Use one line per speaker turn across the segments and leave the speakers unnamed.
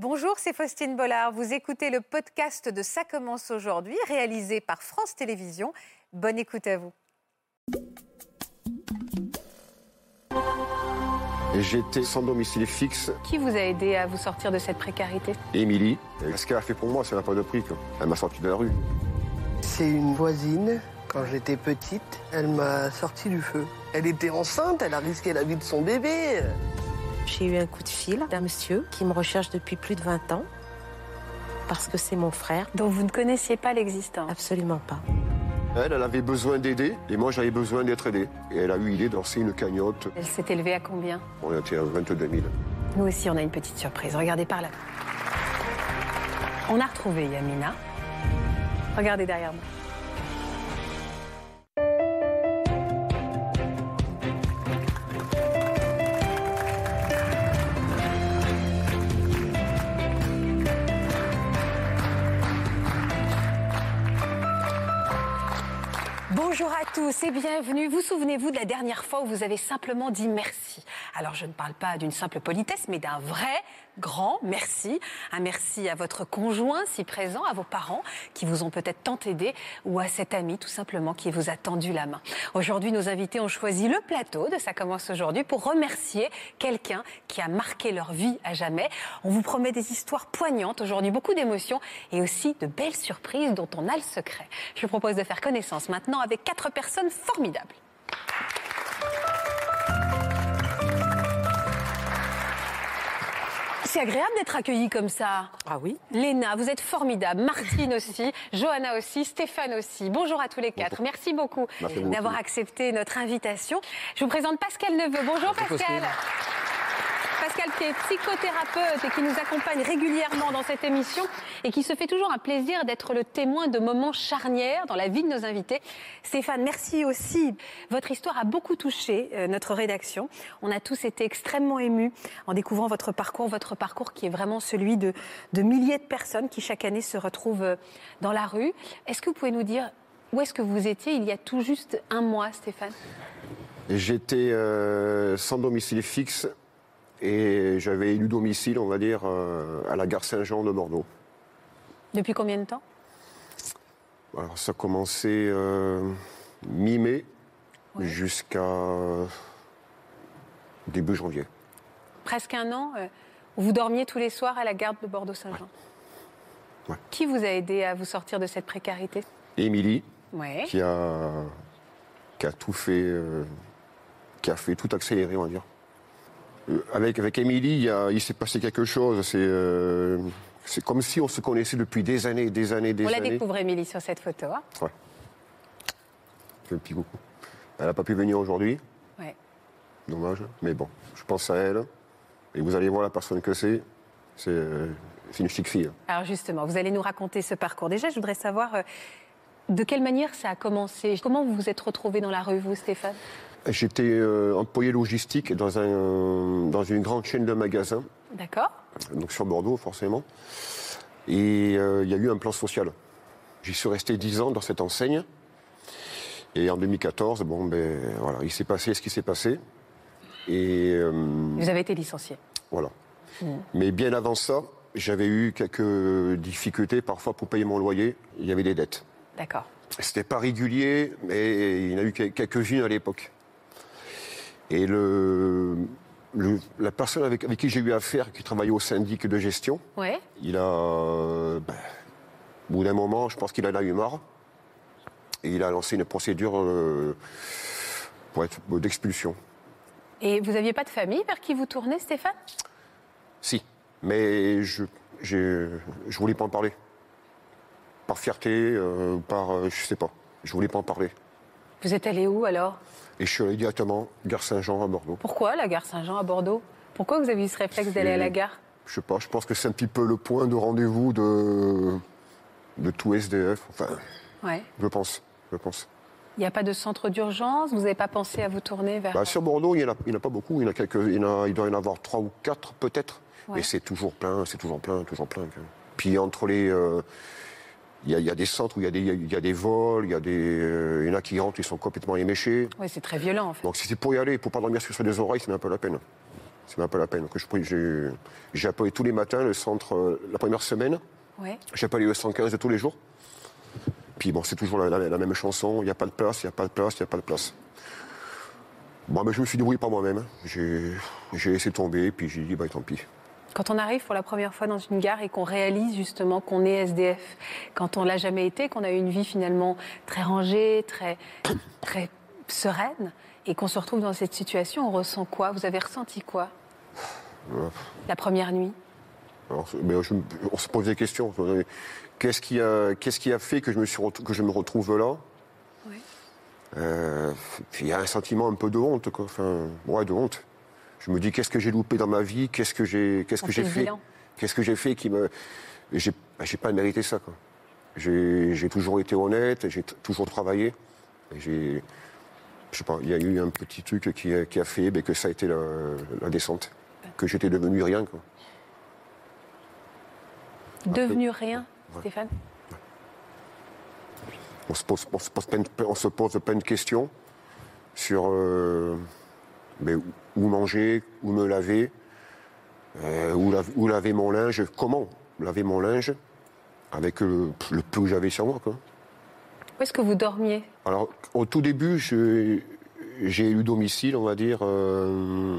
Bonjour, c'est Faustine Bollard. Vous écoutez le podcast de Ça commence aujourd'hui, réalisé par France Télévisions. Bonne écoute à vous.
J'étais sans domicile fixe.
Qui vous a aidé à vous sortir de cette précarité?
Émilie, ce qu'elle a fait pour moi, ça n'a pas de prix. Elle m'a sorti de la rue.
C'est une voisine. Quand j'étais petite, elle m'a sorti du feu. Elle était enceinte, elle a risqué la vie de son bébé.
J'ai eu un coup de fil d'un monsieur qui me recherche depuis plus de 20 ans parce que c'est mon frère.
dont vous ne connaissiez pas l'existence
Absolument pas.
Elle, elle avait besoin d'aider et moi j'avais besoin d'être aidé. Et elle a eu l'idée de lancer une cagnotte.
Elle s'est élevée à combien?
On était à 22 000.
Nous aussi, on a une petite surprise. Regardez par là. On a retrouvé Yamina. Regardez derrière moi. Bonjour à tous et bienvenue. Vous souvenez-vous de la dernière fois où vous avez simplement dit merci? Alors je ne parle pas d'une simple politesse, mais d'un vrai grand merci. Un merci à votre conjoint si présent, à vos parents qui vous ont peut-être tant aidé ou à cet ami tout simplement qui vous a tendu la main. Aujourd'hui, nos invités ont choisi le plateau de Ça commence aujourd'hui pour remercier quelqu'un qui a marqué leur vie à jamais. On vous promet des histoires poignantes aujourd'hui, beaucoup d'émotions et aussi de belles surprises dont on a le secret. Je vous propose de faire connaissance maintenant avec quatre personnes formidables. C'est agréable d'être accueilli comme ça.
Ah oui
Léna, vous êtes formidable. Martine aussi, Johanna aussi, Stéphane aussi. Bonjour à tous les quatre. Merci beaucoup
Merci beaucoup.
d'avoir accepté notre invitation. Je vous présente Pascal Neveu. Bonjour Pascal. Pascal qui est psychothérapeute et qui nous accompagne régulièrement dans cette émission et qui se fait toujours un plaisir d'être le témoin de moments charnières dans la vie de nos invités. Stéphane, merci aussi. Votre histoire a beaucoup touché euh, notre rédaction. On a tous été extrêmement émus en découvrant votre parcours, votre parcours qui est vraiment celui de, milliers de personnes qui chaque année se retrouvent euh, dans la rue. Est-ce que vous pouvez nous dire où est-ce que vous étiez il y a tout juste un mois, Stéphane?
J'étais euh, sans domicile fixe et j'avais élu domicile, on va dire, euh, à la gare Saint-Jean de Bordeaux.
Depuis combien de temps?
Alors ça a commencé euh, mi-mai jusqu'à euh, début janvier.
Presque un an. vous dormiez tous les soirs à la gare de Bordeaux-Saint-Jean.
Ouais.
Qui vous a aidé à vous sortir de cette précarité?
Émilie,
Ouais.
qui a, qui a tout fait, euh, qui a fait tout accélérer, on va dire. Euh, Avec, avec Émilie, il, s'est passé quelque chose. C'est euh, c'est comme si on se connaissait depuis des années, des années, des
On la
années.
découvre, Émilie, sur cette photo. hein.
Ouais. Fais un petit coucou. Elle n'a pas pu venir aujourd'hui,
Ouais.
dommage. Mais bon, je pense à elle. Et vous allez voir la personne que c'est. C'est euh, c'est une chic fille.
Alors justement, vous allez nous raconter ce parcours. Déjà, je voudrais savoir euh, de quelle manière ça a commencé? Comment vous vous êtes retrouvé dans la rue, vous, Stéphane?
J'étais euh, employé logistique dans, un, dans une grande chaîne de magasins,
D'accord
donc sur Bordeaux forcément. Et euh, il y a eu un plan social. J'y suis resté 10 ans dans cette enseigne. Et en 2014, bon, ben, voilà, il s'est passé ce qui s'est passé. Et euh,
Vous avez été licencié.
Voilà. Mais bien avant ça, j'avais eu quelques difficultés parfois pour payer mon loyer. Il y avait des dettes.
D'accord.
C'était pas régulier, mais il y en a eu quel- quelques-unes à l'époque. Et le, le- la personne avec, avec qui j'ai eu affaire, qui travaillait au syndic de gestion,
Ouais.
il a, euh, ben, au bout d'un moment, je pense qu'il en a eu marre. Et il a lancé une procédure euh, pour être d'expulsion.
Et vous n'aviez pas de famille vers qui vous tournez, Stéphane?
Si, mais je je voulais pas en parler. Par fierté, euh, par euh, je sais pas. Je voulais pas en parler.
Vous êtes allé où alors?
Et je suis allé directement gare Saint-Jean à Bordeaux.
Pourquoi la gare Saint-Jean à Bordeaux? Pourquoi vous avez eu ce réflexe d'aller à la gare?
Je sais pas. Je pense que c'est un petit peu le point de rendez-vous de de tout SDF. Enfin,
Ouais.
je pense, je pense.
Il n'y a pas de centre d'urgence? Vous n'avez pas pensé à vous tourner vers...
Bah, sur Bordeaux, il y en a, en pas beaucoup. Il y en a quelques, il, y en a- il doit y en avoir trois ou quatre peut-être.
Ouais.
Mais c'est toujours plein, c'est toujours plein, toujours plein. Puis entre les, euh, il y, a, il y a des centres où il y a des, il y a des vols, il y a des, euh, il y en a qui rentrent, ils sont complètement éméchés.
Oui, c'est très violent en fait.
Donc si c'est pour y aller, pour pas dormir sur des oreilles, c'est un peu la peine. C'est même pas la peine. J'ai- appelé tous les matins le centre, euh, la première semaine.
Ouais.
J'ai appelé le 115 de tous les jours. Puis bon, c'est toujours la, la- la même chanson. Il n'y a pas de place, il n'y a pas de place, il n'y a pas de place. Bon, mais je me suis débrouillé par moi-même. J'ai j'ai laissé tomber, puis j'ai dit, bah tant pis.
Quand on arrive pour la première fois dans une gare et qu'on réalise justement qu'on est SDF, quand on l'a jamais été, qu'on a eu une vie finalement très rangée, très, très sereine, et qu'on se retrouve dans cette situation, on ressent quoi? Vous avez ressenti quoi? La première nuit?
Alors, mais je me- on se pose des questions. Qu'est-ce qui a, qu'est-ce qui a fait que je me, suis retrou- que je me retrouve là?
Oui.
Euh, puis Il y a un sentiment un peu de honte, quoi. Enfin, ouais, de honte. Je me dis qu'est-ce que j'ai loupé dans ma vie, qu'est-ce que j'ai, qu'est-ce que
fait
j'ai fait, qu'est-ce que j'ai fait qui me, j'ai, j'ai pas mérité ça, quoi. J'ai, j'ai toujours été honnête, j'ai toujours travaillé, et j'ai, je sais pas, il y a eu un petit truc qui a, qui a fait ben, que ça a été la, la descente, que j'étais devenu rien, quoi.
Devenu rien, Stéphane?
On se pose, on se pose plein, de, on se pose plein de questions sur euh, mais où- manger, où me laver, euh, où, la- où laver mon linge, comment laver mon linge avec le, le peu que j'avais sur moi. Quoi.
Où est-ce que vous dormiez?
Alors, au tout début, j'ai eu domicile, on va dire, euh,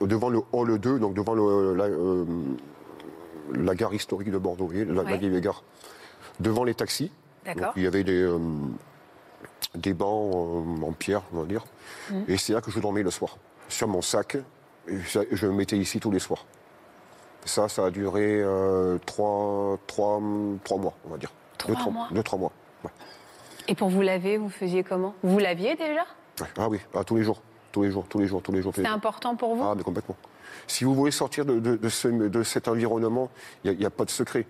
devant le hall 2, donc devant le- la, euh, la gare historique de Bordeaux, la, vieille gare. Devant les taxis.
D'accord.
Donc, il y avait des, des bancs euh, en pierre, on va dire.
Mmh.
Et c'est là que je dormais le soir, sur mon sac. Et je me mettais ici tous les soirs. Ça, ça a duré euh, trois, trois, trois mois, on va dire.
Trois
deux,
mois
deux, trois mois. ouais.
Et pour vous laver, vous faisiez comment? Vous laviez déjà?
Ah oui, ah, tous les jours, tous les jours, tous les jours, tous les jours. jours.
important pour vous?
Ah, mais complètement. Si vous voulez sortir de, de- de ce- de cet environnement, il n'y a, pas de secret.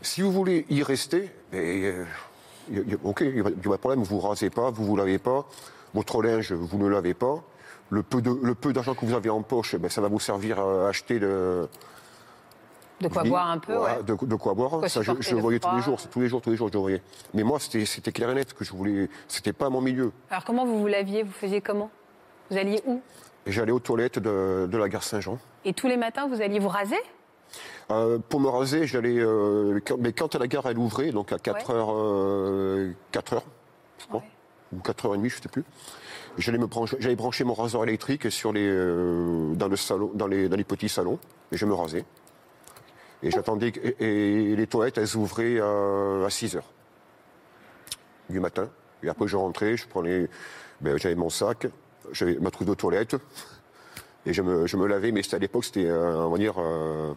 Si vous voulez y rester, ben, euh, ok, il n'y a, pas de problème, vous ne rasez pas, vous ne vous lavez pas, votre linge, vous ne lavez pas. Le peu, d'argent que vous avez en poche, ben, ça va vous servir à acheter le,
De quoi
oui,
boire un peu ouais.
de, de quoi boire.
Quoi
ça, je, le voyais tous les jours, tous les jours, tous les jours, je le voyais. Mais moi, c'était clair et net que je voulais. C'était pas mon milieu.
Alors comment vous vous laviez Vous faisiez comment? Vous alliez où?
J'allais aux toilettes de, de la gare Saint-Jean.
Et tous les matins, vous alliez vous raser?
Euh, pour me raser, j'allais. euh, quand- mais quand la gare elle ouvrait, donc à 4
Ouais.
heures, euh, 4 heures, je crois,
Ouais.
ou 4 heures et demie, je ne sais plus. J'allais me brancher, brancher mon rasoir électrique sur les, dans le salon, dans les, dans les petits salons, et je me rasais. Et j'attendais et, et les toilettes elles ouvraient à, à 6 heures du matin. Et après je rentrais, je prenais, ben, j'avais mon sac, j'avais ma trousse de toilette, et je me, je me lavais. Mais c'était à l'époque, c'était, euh, on va dire. euh,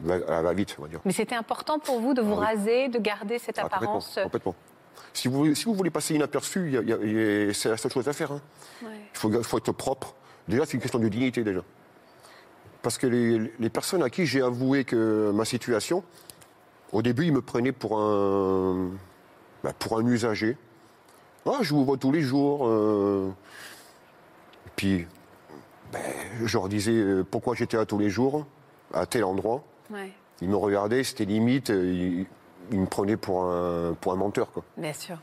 va, à la vite, on va dire.
Mais c'était important pour vous de vous
Ah oui.
raser, de garder cette
Ah,
apparence euh,
complètement. Si vous, voulez- si vous voulez passer inaperçu, il y a- il y a- il y a- c'est la seule chose à faire. hein.
ouais.
Il faut, être propre. Déjà, c'est une question de dignité, déjà. Parce que les, les personnes à qui j'ai avoué que ma situation, au début, ils me prenaient pour un, bah, pour un usager. Ah, je vous vois tous les jours. euh. Puis, ben, je leur disais euh, pourquoi j'étais là tous les jours, à tel endroit.
Ouais,
Ils me regardaient, c'était limite, euh, ils, ils me prenaient pour un, pour un menteur. Quoi.
bien sûr.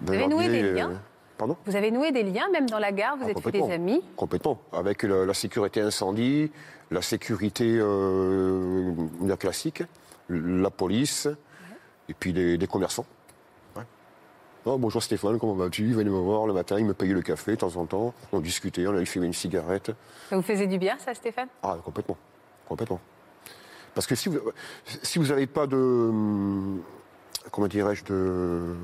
Ben,
avez
je leur
noué
disais,
des
euh,
liens
Pardon?
Vous avez noué des liens, même dans la gare, vous
Ah,
êtes fait des amis?
Complètement. Avec la, la sécurité incendie, la sécurité euh, classique, la police, et puis les, les commerçants. Oh, bonjour Stéphane, comment vas-tu? Il venait me voir le matin, il me payait le café de temps en temps. On discutait, on allait fumer une cigarette.
Ça vous faisait du bien, ça, Stéphane?
Ah, complètement. Complètement. Parce que si vous si vous n'avez pas de. hum, Comment dirais-je de,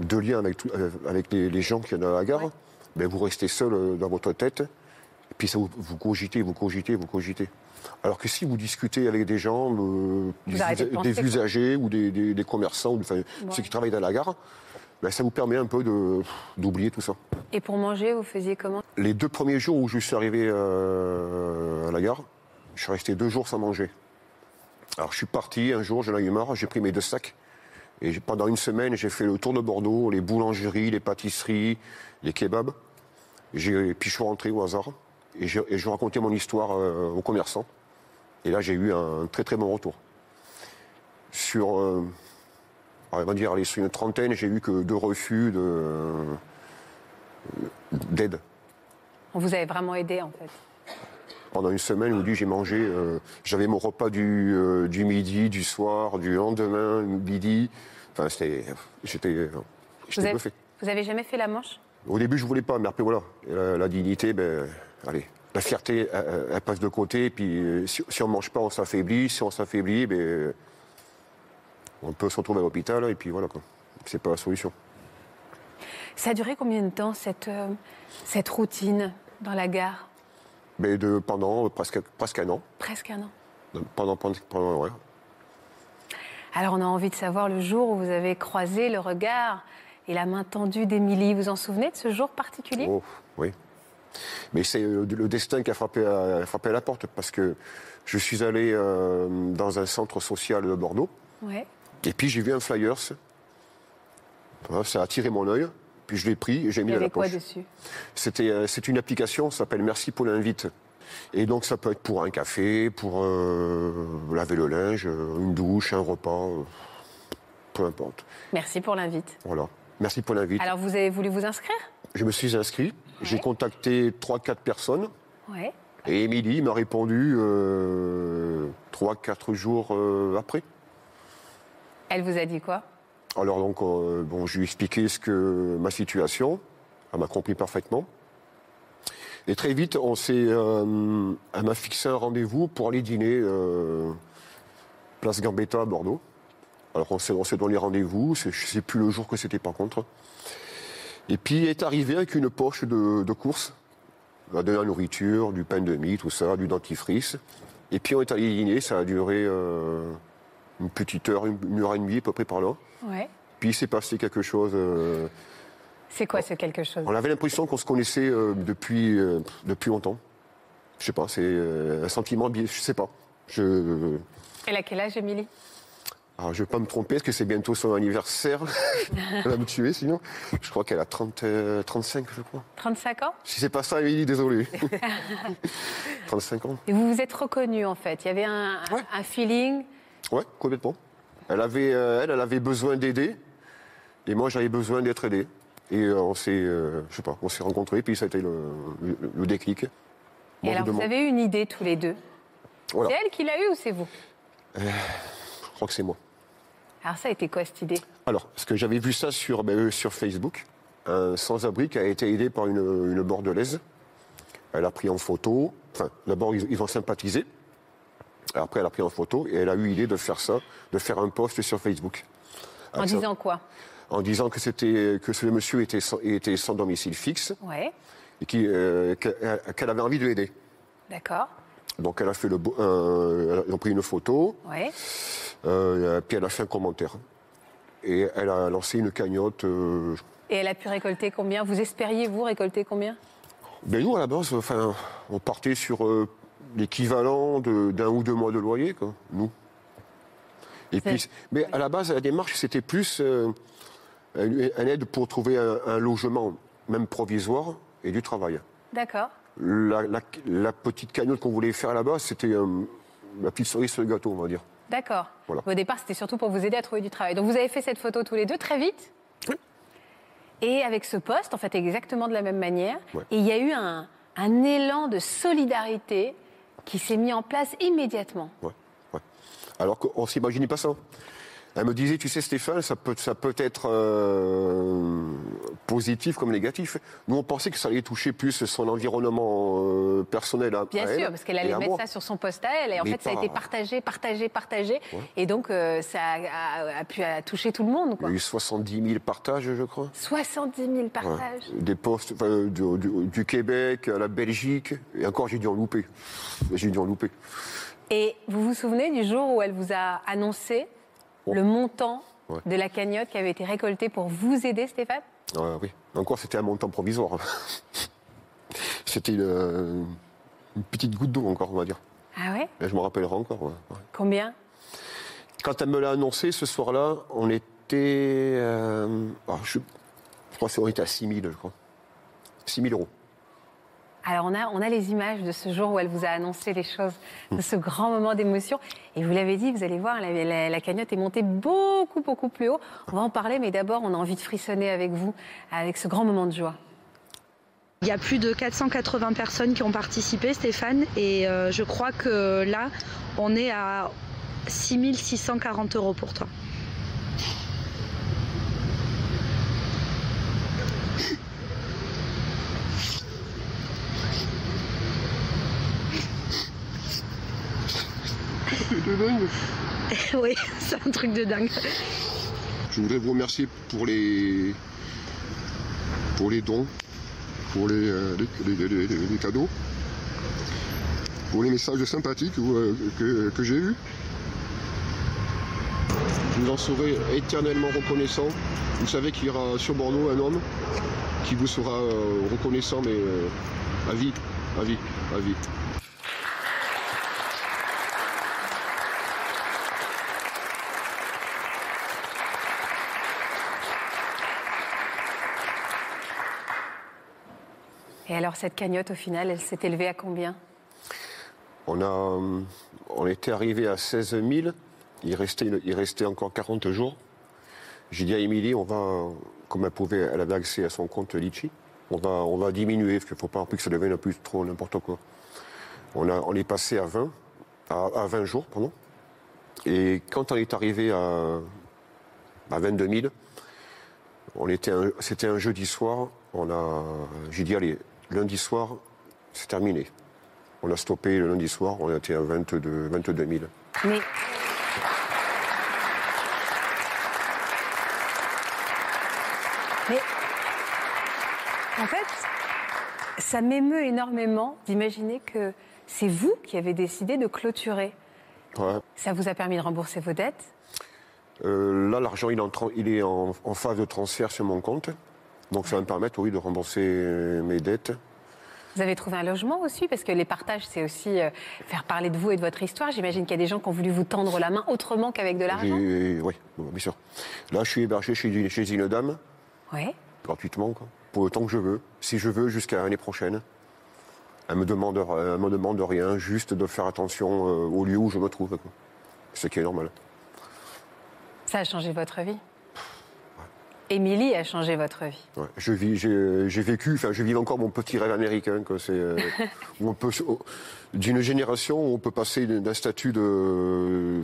de lien avec, tout- euh, avec les, les gens qui sont dans la gare,
Ouais.
ben vous restez seul euh, dans votre tête. Et puis ça vous, vous cogitez, vous cogitez, vous cogitez. Alors que si vous discutez avec des gens, euh, des, usagers ou des, des- des commerçants, ou enfin, ceux qui travaillent dans la gare, ben ça vous permet un peu de- d'oublier tout ça.
Et pour manger, vous faisiez comment?
Les deux premiers jours où je suis arrivé euh, à la gare, je suis resté deux jours sans manger. Alors je suis parti un jour, j'en ai eu marre, j'ai pris mes deux sacs. Et pendant une semaine, j'ai fait le tour de Bordeaux, les boulangeries, les pâtisseries, les kebabs. Et puis je suis rentré au hasard. Et je, et je racontais mon histoire euh, aux commerçants. Et là, j'ai eu un très très bon retour. Sur, euh, on va dire, sur une trentaine, j'ai eu que deux refus de- d'aide.
On vous avait vraiment aidé, en fait.
Pendant une semaine deux, j'ai mangé. euh, J'avais mon repas du, euh, du midi, du soir, du lendemain, midi. Enfin, c'était. J'étais. euh,
Vous
J'étais
avez,
bluffé.
vous avez jamais fait la manche?
Au début, je voulais pas, mais après, voilà. La, la dignité, ben, allez. La fierté, elle, elle passe de côté. Et puis, euh, si, si on mange pas, on s'affaiblit. Si on s'affaiblit, ben, on peut se retrouver à l'hôpital. Et puis, voilà, quoi. C'est pas la solution.
Ça a duré combien de temps cette, euh, cette routine dans la gare?
Mais de, pendant presque, presque un an.
Presque un an.
Pendant, pendant, pendant ouais.
Alors on a envie de savoir le jour où vous avez croisé le regard et la main tendue d'Émilie. Vous vous en souvenez de ce jour particulier?
Oh, oui. Mais c'est euh, le destin qui a frappé à, frappé à la porte parce que je suis allé euh, dans un centre social de Bordeaux
Ouais.
Et puis j'ai vu un flyers. Ça a attiré mon œil. Puis je l'ai pris et j'ai mis dans la poche.
dessus?
C'était, euh, c'est une application, ça s'appelle Merci pour l'invite. Et donc ça peut être pour un café, pour euh, laver le linge, euh, une douche, un repas, peu importe.
Merci pour l'invite.
Voilà. Merci pour l'invite.
Alors vous avez voulu vous inscrire?
Je me suis inscrit, j'ai contacté 3-4 personnes.
Ouais.
Et Émilie m'a répondu euh, 3-4 jours euh, après.
Elle vous a dit quoi?
Alors donc, euh, bon, je lui ai expliqué ce que, ma situation. Elle m'a compris parfaitement. Et très vite, on s'est, euh, elle m'a fixé un rendez-vous pour aller dîner euh, place Gambetta à Bordeaux. Alors on s'est, on s'est donné rendez-vous, c'est- je ne sais plus le jour que c'était par contre. Et puis elle est arrivée avec une poche de, de courses, de la nourriture, du pain de mie, tout ça, du dentifrice. Et puis on est allé dîner, ça a duré une petite heure, une, une heure et demie à peu près par là.
Ouais.
Puis il s'est passé quelque chose. euh,
C'est quoi ce quelque chose?
On avait l'impression qu'on se connaissait euh, depuis, euh, depuis longtemps. Je sais pas, c'est un sentiment, je sais pas. Je
Elle a quel âge, Émilie?
Alors, je vais pas me tromper, parce que c'est bientôt son anniversaire? Elle va me tuer sinon. Je crois qu'elle a 30, euh, 35, je crois.
35 ans?
Si c'est pas ça, Émilie, désolé. 35 ans.
Et vous vous êtes reconnus en fait. Il y avait un,
Ouais.
un feeling.
Ouais, complètement. Elle avait, euh, elle, elle avait besoin d'aider, et moi j'avais besoin d'être aidé. Et euh, on s'est, euh, je sais pas, on s'est rencontrés, puis ça a été le, le- le déclic.
Et
Moi,
alors vous avez eu une idée tous les deux?
Voilà.
C'est elle qui l'a eu ou c'est vous?
Je crois que c'est moi.
Alors ça a été quoi cette idée?
Alors, parce que j'avais vu ça sur, ben, sur Facebook, un sans-abri qui a été aidé par une, une bordelaise. Elle a pris en photo, enfin, d'abord ils, ils ont sympathisé, après elle a pris en photo et elle a eu l'idée de faire ça, de faire un post sur Facebook.
En
Avec ça.
disant quoi?
En disant que, c'était, que ce monsieur était sans, était sans domicile fixe
Ouais,
et qui, euh, que- qu'elle avait envie de l'aider.
d'accord.
Donc elle a fait le, ils ont pris une photo,
Ouais.
euh, puis elle a fait un commentaire. Et elle a lancé une cagnotte euh,
Et elle a pu récolter combien? Vous espériez, vous, récolter combien?
Ben nous, à la base, enfin, on partait sur euh, l'équivalent d'un ou deux mois de loyer, quoi, nous. Et puis, mais à la base, la démarche, c'était plus euh, une, une aide pour trouver un, un logement, même provisoire, et du travail.
D'accord.
La, la- la petite cagnotte qu'on voulait faire à la base, c'était euh, la petite cerise sur le gâteau, on va dire.
D'accord.
Voilà.
Au départ, c'était surtout pour vous aider à trouver du travail. Donc vous avez fait cette photo tous les deux très vite
Oui.
Et avec ce poste, en fait, exactement de la même manière.
Ouais.
Et il y a eu un, un élan de solidarité qui s'est mis en place immédiatement.
Alors qu'on ne s'imaginait pas ça. Elle me disait, tu sais Stéphane, ça peut, ça peut être euh, positif comme négatif. Nous, on pensait que ça allait toucher plus son environnement euh, personnel à,
Bien
à
sûr, parce qu'elle allait mettre
moi.
ça sur son poste à elle. Et en
Mais
fait, ça a été partagé, partagé, partagé. Et donc, euh, ça a, a- a pu a touché tout le monde.
Il y a eu 70 000 partages, je crois.
70 000
Ouais.
partages.
Des postes enfin, du, du- du Québec à la Belgique. Et encore, j'ai dû en louper. J'ai dû en louper.
Et vous vous souvenez du jour où elle vous a annoncé. Le montant
Ouais.
de la cagnotte qui avait été récoltée pour vous aider, Stéphane?
Oui. Encore, c'était un montant provisoire. c'était une, une petite goutte d'eau, encore, on va dire.
Ah ouais?
Je me rappellerai encore. ouais.
Combien?
Quand elle me l'a annoncé ce soir-là, on était. euh, ah, je, je crois qu'on était à 6 000, je crois. 6 000 euros.
Alors, on a, on a les images de ce jour où elle vous a annoncé les choses, de ce grand moment d'émotion. Et vous l'avez dit, vous allez voir, la, la- la cagnotte est montée beaucoup, beaucoup plus haut. On va en parler, mais d'abord, on a envie de frissonner avec vous, avec ce grand moment de joie.
Il y a plus de 480 personnes qui ont participé, Stéphane, et euh, je crois que là, on est à 6640 euros pour toi. oui, c'est un truc de dingue.
Je voudrais vous remercier pour les, pour les dons, pour les, euh, les- cadeaux, pour les messages sympathiques euh, que, que j'ai eus. Je vous en serai éternellement reconnaissant. Vous savez qu'il y aura sur Bordeaux un homme qui vous sera euh, reconnaissant, mais à vie, à vie, à vie.
Alors, cette cagnotte, au final, elle s'est élevée à combien?
On, a, euh, on était arrivé à 16 000. Il restait, il restait encore 40 jours. J'ai dit à Émilie, on va, comme elle pouvait, elle avait accès à son compte Litchi, on va, on va diminuer, parce qu'il ne faut pas que ça devienne plus trop n'importe quoi. On, a, on est passé à 20, à, à 20 jours, pardon. Et quand on est arrivé à, à 22 000, on était un- c'était un jeudi soir. J'ai dit, allez, lundi soir, c'est terminé. On a stoppé le lundi soir, on était à 22, 22 000.
Mais. Mais. En fait, ça m'émeut énormément d'imaginer que c'est vous qui avez décidé de clôturer.
Ouais.
Ça vous a permis de rembourser vos dettes
Euh, là, l'argent, il, est en tran- il est en, en phase de transfert sur mon compte. Donc ça va me permettre, oui, de rembourser mes dettes.
Vous avez trouvé un logement aussi Parce que les partages, c'est aussi euh, faire parler de vous et de votre histoire. J'imagine qu'il y a des gens qui ont voulu vous tendre la main autrement qu'avec de l'argent.
Oui, bien sûr. Là, je suis hébergé chez, une- chez une dame,
Oui.
gratuitement, quoi, pour le temps que je veux. Si je veux, jusqu'à l'année prochaine. Elle me demande, elle me demande rien, juste de faire attention euh, au lieu où je me trouve. quoi. Ce qui est normal.
Ça a changé votre vie? Émilie a changé votre vie.
Ouais. Je vis, j'ai j'ai vécu, enfin, je vis encore mon petit rêve américain. C'est euh, on peut, d'une génération où on peut passer d'un statut de,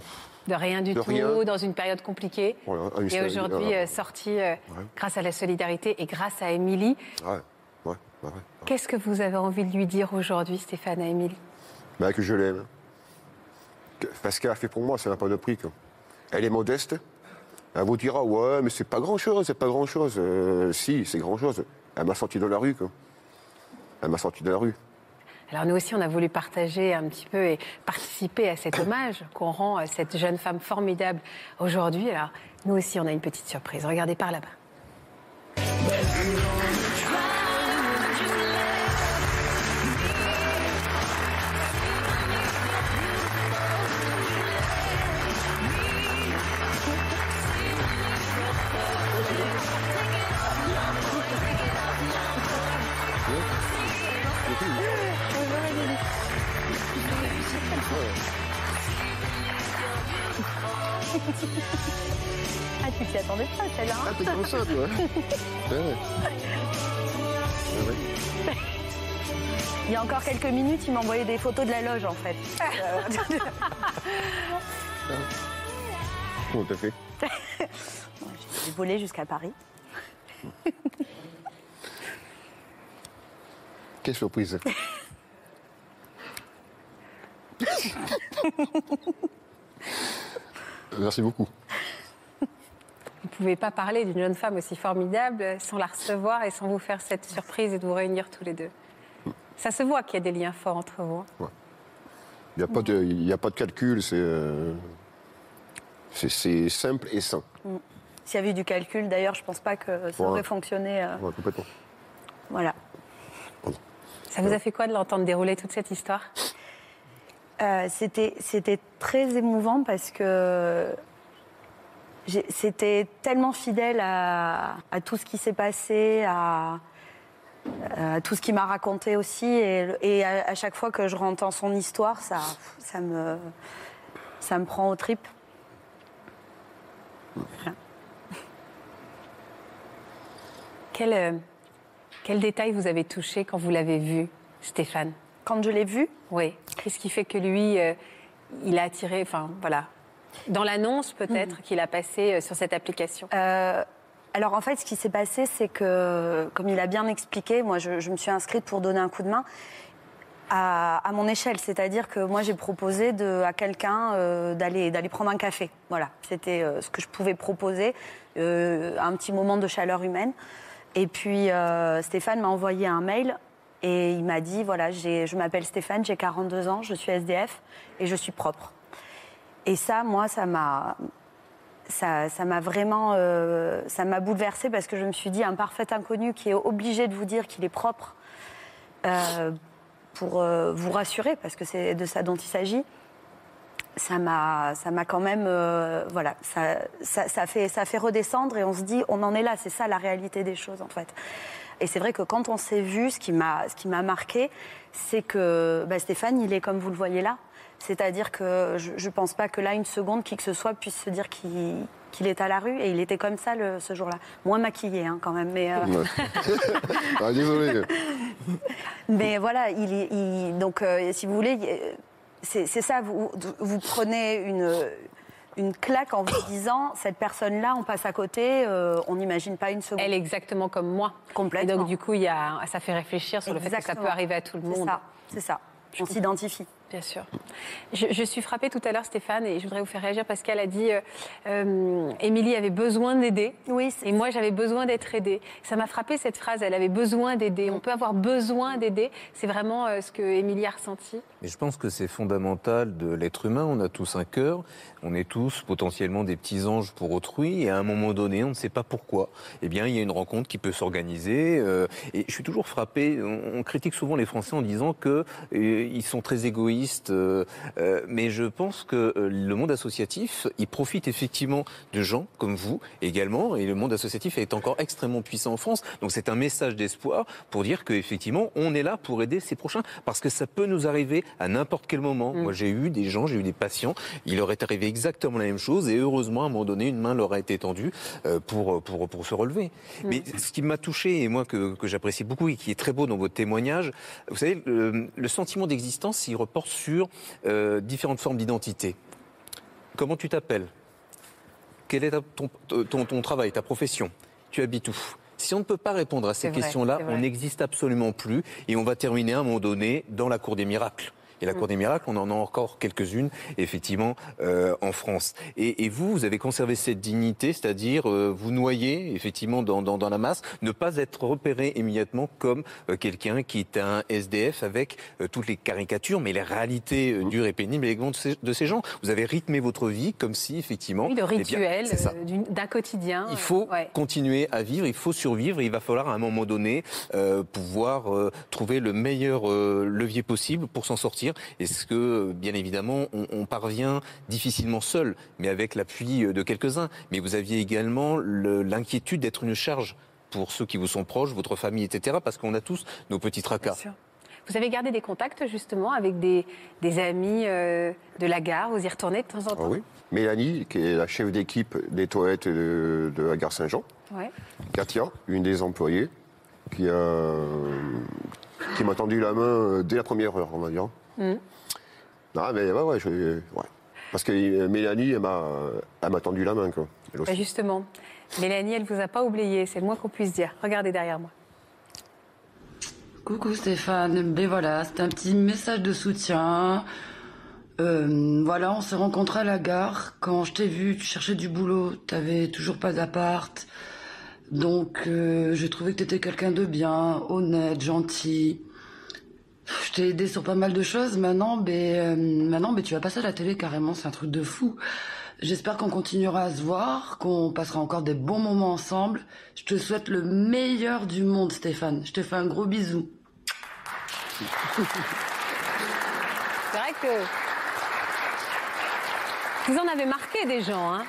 De rien du
De
tout,
rien.
dans une période compliquée.
Voilà,
et aujourd'hui,
voilà.
euh, sortie euh, grâce à la solidarité et grâce à Émilie.
ouais, ouais.
Qu'est-ce que vous avez envie de lui dire aujourd'hui, Stéphane, à Émilie?
Bah, que je l'aime. Parce qu'elle a fait pour moi, ça n'a pas de prix. quoi. Elle est modeste. Elle vous dira, ouais, mais c'est pas grand-chose, c'est pas grand-chose. Euh, si, c'est grand-chose. Elle m'a sorti de la rue, quoi. Elle m'a sorti de la rue.
Alors nous aussi, on a voulu partager un petit peu et participer à cet hommage qu'on rend à cette jeune femme formidable aujourd'hui. Alors nous aussi, on a une petite surprise. Regardez par là-bas.
Comme ça, toi. Ouais, ouais. Ouais, ouais.
Il y a encore quelques minutes, il m'envoyait des photos de la loge en fait.
Comment t'as fait
J'ai volé jusqu'à Paris.
Quelle surprise. Merci beaucoup.
Vous ne pouvez pas parler d'une jeune femme aussi formidable sans la recevoir et sans vous faire cette surprise et de vous réunir tous les deux. Ça se voit qu'il y a des liens forts entre vous. hein.
Il n'y a, pas de- il y a pas de calcul, c'est euh, c'est- simple et sain.
S'il y avait eu du calcul, d'ailleurs, je pense pas que ça
Ouais.
aurait fonctionné. euh,
Ouais, complètement.
voilà.
Ça vous a fait quoi de l'entendre dérouler toute cette histoire?
Euh, c'était, très émouvant parce que c'était tellement fidèle à, à tout ce qui s'est passé, à, à tout ce qu'il m'a raconté aussi. Et, et à, à chaque fois que je entends son histoire, ça, ça, me, ça me prend aux tripes.
Quel, euh, Quel détail vous avez touché quand vous l'avez vu, Stéphane?
Quand je l'ai vu,
Oui. Qu'est-ce qui fait que lui, euh, il a attiré, enfin voilà, dans l'annonce peut-être qu'il a passé euh, sur cette application
Euh, alors en fait, ce qui s'est passé, c'est que, comme il a bien expliqué, moi je, je me suis inscrite pour donner un coup de main à, à mon échelle. C'est-à-dire que moi j'ai proposé de, à quelqu'un euh, d'aller prendre un café. Voilà, c'était euh, ce que je pouvais proposer, euh, un petit moment de chaleur humaine. Et puis Stéphane m'a envoyé un mail et il m'a dit voilà, je m'appelle Stéphane, j'ai 42 ans, je suis SDF et je suis propre. Et ça, moi, ça m'a ça m'a vraiment euh, ça m'a bouleversée parce que je me suis dit un parfait inconnu qui est obligé de vous dire qu'il est propre euh, pour euh, vous rassurer parce que c'est de ça dont il s'agit ça m'a ça m'a quand même voilà ça fait ça fait redescendre et on se dit on en est là. C'est ça la réalité des choses en fait. Et c'est vrai que quand on s'est vu ce qui m'a ce qui m'a marqué c'est que bah, Stéphane il est comme vous le voyez là c'est-à-dire que je ne pense pas que là, une seconde, qui que ce soit puisse se dire qu'il qu'il est à la rue. Et il était comme ça le- ce jour-là. Moins maquillé, hein, quand même. Mais, euh,
ah, désolé.
mais voilà, il, donc, euh, si vous voulez, c'est c'est ça. Vous, vous prenez une, une claque en vous disant cette personne-là, on passe à côté, euh, on n'imagine pas une seconde.
Elle est exactement comme moi.
Complètement.
Et donc, du coup, il y a, ça fait réfléchir sur le fait que ça peut arriver à tout le
C'est
monde.
ça, c'est ça. On s'identifie.
Bien sûr. Je, je suis frappée tout à l'heure, Stéphane, et je voudrais vous faire réagir parce qu'elle a dit euh, euh, Émilie avait besoin d'aider.
Oui, c'est-
Et moi, j'avais besoin d'être aidée. Ça m'a frappé cette phrase elle avait besoin d'aider. On peut avoir besoin d'aider. C'est vraiment euh, ce que Émilie a ressenti.
Mais je pense que c'est fondamental de l'être humain. On a tous un cœur. On est tous potentiellement des petits anges pour autrui. Et à un moment donné, on ne sait pas pourquoi. Eh bien, il y a une rencontre qui peut s'organiser. euh, et je suis toujours frappé. On, on critique souvent les Français en disant que euh, ils sont très égoïstes. Euh, euh, mais je pense que euh, le monde associatif, il profite effectivement de gens comme vous également. Et le monde associatif est encore extrêmement puissant en France. Donc c'est un message d'espoir pour dire qu'effectivement, on est là pour aider ses prochains. Parce que ça peut nous arriver à n'importe quel moment. Moi, j'ai eu des gens, j'ai eu des patients, il leur est arrivé exactement la même chose. Et heureusement, à un moment donné, une main leur a été tendue pour, pour, pour se relever. Mais ce qui m'a touché, et moi que, que j'apprécie beaucoup, et qui est très beau dans votre témoignage, vous savez, le, le sentiment d'existence, il reporte sur euh, différentes formes d'identité. Comment tu t'appelles? Quel est ta- ton, ton, ton travail, ta profession? Tu habites où? Si on ne peut pas répondre à ces questions-là, on n'existe absolument plus et on va terminer à un moment donné dans la cour des miracles. Et la
Mm.
cour des miracles, on en a encore quelques-unes, effectivement, euh, en France. Et, et vous, vous avez conservé cette dignité, c'est-à-dire euh, vous noyer, effectivement, dans, dans, dans la masse, ne pas être repéré immédiatement comme euh, quelqu'un qui est un SDF avec euh, toutes les caricatures, mais les réalités
Mm.
euh, dures et pénibles également de ces, de ces gens. Vous avez rythmé votre vie comme si, effectivement...
Oui, le
eh
rituel d'un quotidien.
Il faut
ouais.
continuer à vivre, il faut survivre. Il va falloir à un moment donné euh, pouvoir euh, trouver le meilleur euh, levier possible pour s'en sortir. Est-ce que, euh, bien évidemment, on, on parvient difficilement seul, mais avec l'appui euh, de quelques-uns. Mais vous aviez également le- l'inquiétude d'être une charge pour ceux qui vous sont proches, votre famille, etc. Parce qu'on a tous nos petits tracas.
Bien sûr. Vous avez gardé des contacts justement avec des, des amis euh, de la gare Vous y retournez de temps en
Ah
temps
oui. Mélanie, qui est la chef d'équipe des toilettes de, de la gare Saint-Jean.
Ouais.
Katia, une des employées, qui, a, qui m'a tendu la main euh, dès la première heure, on va dire.
Mhm.
Non, mais ouais, ouais, je- ouais. Parce que euh, Mélanie, elle m'a, elle m'a tendu la main, quoi.
Bah, justement, Mélanie, elle vous a pas oublié, c'est le moins qu'on puisse dire. Regardez derrière moi.
Coucou Stéphane, ben voilà, c'est un petit message de soutien. Euh, voilà, on s'est rencontrés à la gare. Quand je t'ai vu, tu cherchais du boulot, t'avais toujours pas d'appart. Donc, euh, j'ai trouvé que t'étais quelqu'un de bien, honnête, gentil. Je t'ai aidé sur pas mal de choses. Maintenant, ben, maintenant, ben, tu vas passer à la télé carrément. C'est un truc de fou. J'espère qu'on continuera à se voir, qu'on passera encore des bons moments ensemble. Je te souhaite le meilleur du monde, Stéphane. Je te fais un gros bisou.
C'est vrai que vous en avez marqué des gens, hein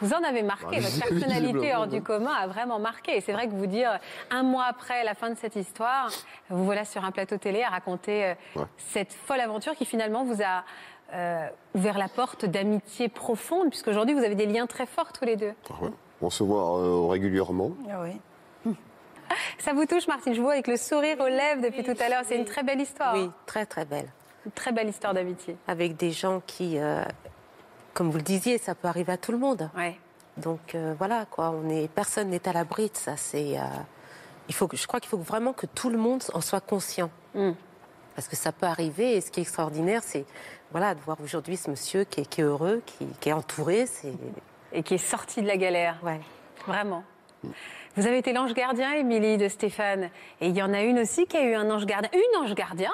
vous en avez marqué,
Ah,
votre personnalité hors du commun a vraiment marqué. Et c'est vrai que vous dire, un mois après la fin de cette histoire, vous voilà sur un plateau télé à raconter euh,
Ouais.
cette folle aventure qui finalement vous a euh, ouvert la porte d'amitié profonde, puisqu'aujourd'hui vous avez des liens très forts tous les deux.
Ah ouais. On se voit euh, régulièrement.
Ah oui.
Ça vous touche, Martine? Je vous vois avec le sourire aux lèvres depuis tout à l'heure. C'est une très belle histoire.
Oui, très très belle.
Une très belle histoire d'amitié.
Avec des gens qui, euh, comme vous le disiez, ça peut arriver à tout le monde.
Ouais.
Donc euh, voilà, quoi, on est, personne n'est à l'abri de ça. C'est, euh, il faut, je crois qu'il faut vraiment que tout le monde en soit conscient.
Mm.
Parce que ça peut arriver, et ce qui est extraordinaire, c'est voilà, de voir aujourd'hui ce monsieur qui est, qui est heureux, qui, qui est entouré. C'est,
Et qui est sorti de la galère.
ouais.
Vraiment. Vous avez été l'ange gardien, Émilie, de Stéphane. Et il y en a une aussi qui a eu un ange gardien. Une ange gardien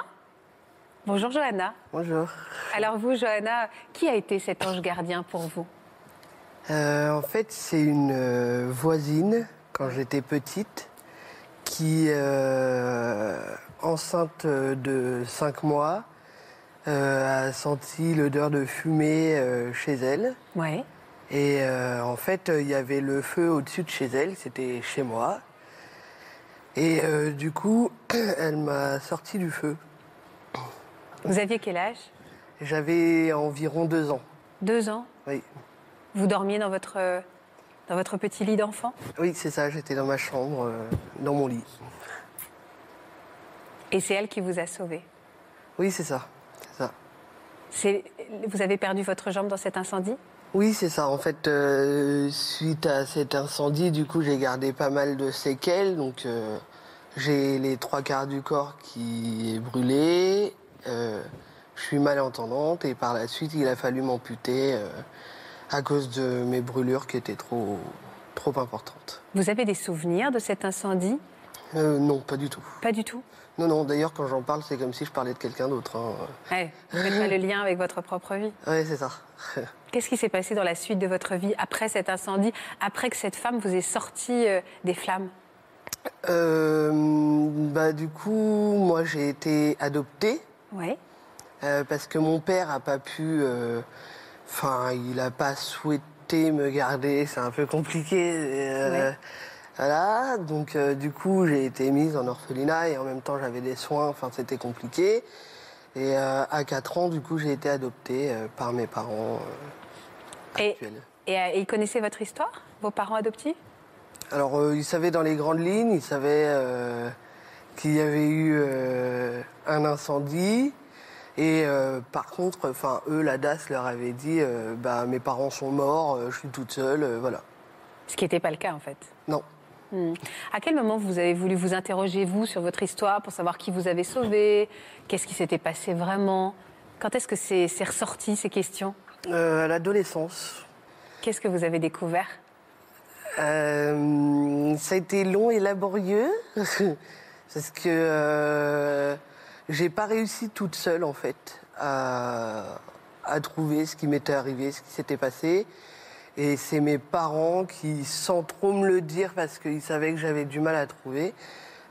Bonjour, Johanna.
Bonjour.
Alors vous, Johanna, qui a été cet ange gardien pour vous
Euh, en fait, c'est une euh, voisine, quand j'étais petite, qui, euh, enceinte de 5 mois, euh, a senti l'odeur de fumée chez elle.
Ouais.
Et en fait, il y avait le feu au-dessus de chez elle, c'était chez moi. Et du coup, elle m'a sorti du feu.
Vous aviez quel âge?
J'avais environ deux ans.
Deux ans?
Oui,
Vous dormiez dans votre, dans votre petit lit d'enfant?
Oui c'est ça, j'étais dans ma chambre, euh, dans mon lit.
Et c'est elle qui vous a sauvé.
Oui, c'est ça. C'est ça.
Vous avez perdu votre jambe dans cet incendie?
Oui, c'est ça. En fait, euh, suite à cet incendie, du coup, j'ai gardé pas mal de séquelles. Donc, euh, j'ai les trois quarts du corps qui est brûlé. Euh, je suis malentendante et par la suite, il a fallu m'amputer euh, à cause de mes brûlures qui étaient trop, trop importantes.
Vous avez des souvenirs de cet incendie?
Euh, non, pas du tout.
Pas du tout?
Non, non. D'ailleurs, quand j'en parle, c'est comme si je parlais de quelqu'un d'autre. hein.
Ouais, vous faites pas le lien avec votre propre vie?
Ouais, c'est ça.
Qu'est-ce qui s'est passé dans la suite de votre vie après cet incendie, après que cette femme vous ait sorti des flammes?
Euh, bah, du coup, moi, j'ai été adoptée.
Ouais.
Euh, parce que mon père a pas pu. euh, Enfin, il n'a pas souhaité me garder. C'est un peu compliqué. euh,
Ouais.
Voilà. Donc, euh, du coup, j'ai été mise en orphelinat et en même temps, j'avais des soins. Enfin, c'était compliqué. Et euh, à 4 ans, du coup, j'ai été adoptée euh, par mes parents
Et,
actuels.
et, ils connaissaient votre histoire, vos parents adoptifs?
Alors, ils savaient dans les grandes lignes, ils savaient qu'il y avait eu euh, un incendie. Et euh, par contre, enfin, eux, la DAS leur avait dit, euh, bah, mes parents sont morts, je suis toute seule, voilà.
Ce qui n'était pas le cas en fait.
Non.
Hmm. À quel moment vous avez voulu vous interroger, vous, sur votre histoire, pour savoir qui vous avez sauvé? Qu'est-ce qui s'était passé vraiment? Quand est-ce que c'est c'est ressorti, ces questions?
À l'adolescence,
Qu'est-ce que vous avez découvert?
Euh, ça a été long et laborieux, parce que euh, j'ai pas réussi toute seule, en fait, à, à trouver ce qui m'était arrivé, ce qui s'était passé. Et c'est mes parents qui, sans trop me le dire, parce qu'ils savaient que j'avais du mal à trouver,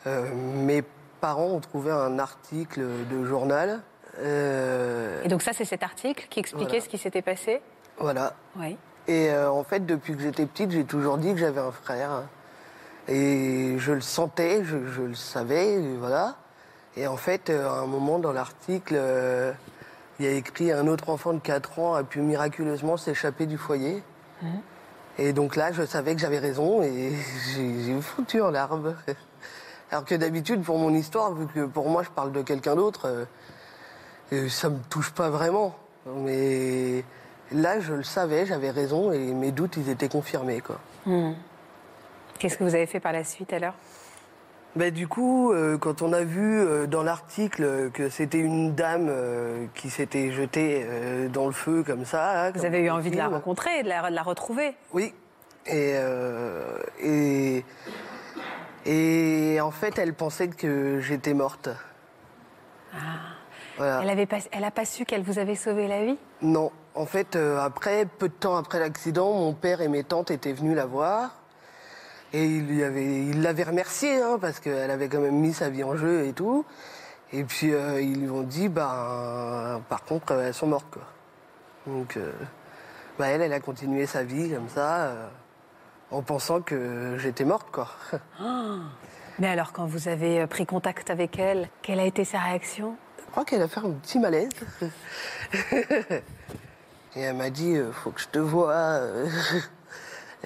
euh, mes parents ont trouvé un article de journal. euh,
Et donc ça, c'est cet article qui expliquait
Voilà.
ce qui s'était passé?
Voilà.
Oui.
Et euh, en fait, depuis que j'étais petite, j'ai toujours dit que j'avais un frère. Et je le sentais, je, je le savais, et voilà. Et en fait, euh, à un moment dans l'article, euh, il y a écrit un autre enfant de 4 ans a pu miraculeusement s'échapper du foyer. Et donc là, je savais que j'avais raison et j'ai foutu en larmes. Alors que d'habitude, pour mon histoire, vu que pour moi, je parle de quelqu'un d'autre, euh, euh, ça me touche pas vraiment. Mais là, je le savais, j'avais raison et mes doutes, ils étaient confirmés, quoi.
Qu'est-ce que vous avez fait par la suite alors?
Bah, du coup, euh, quand on a vu euh, dans l'article que c'était une dame euh, qui s'était jetée euh, dans le feu comme ça. hein,
Vous
comme
avez eu envie de la rencontrer, de la, de la retrouver
Oui. Et, euh, et, et en fait, elle pensait que j'étais morte. Voilà.
Ah. Elle avait pas, elle a pas su qu'elle vous avait sauvé la vie?
Non. En fait, euh, après, peu de temps après l'accident, mon père et mes tantes étaient venus la voir. Et il lui avait, il l'avait remerciée, hein, parce qu'elle avait quand même mis sa vie en jeu et tout. Et puis, euh, ils lui ont dit, ben, par contre, elles sont mortes, quoi. Donc, euh, bah, elle, elle a continué sa vie comme ça, euh, en pensant que j'étais morte, quoi.
Mais alors, quand vous avez pris contact avec elle, quelle a été sa réaction?
Je crois qu'elle a fait un petit malaise. Et elle m'a dit, faut que je te voie.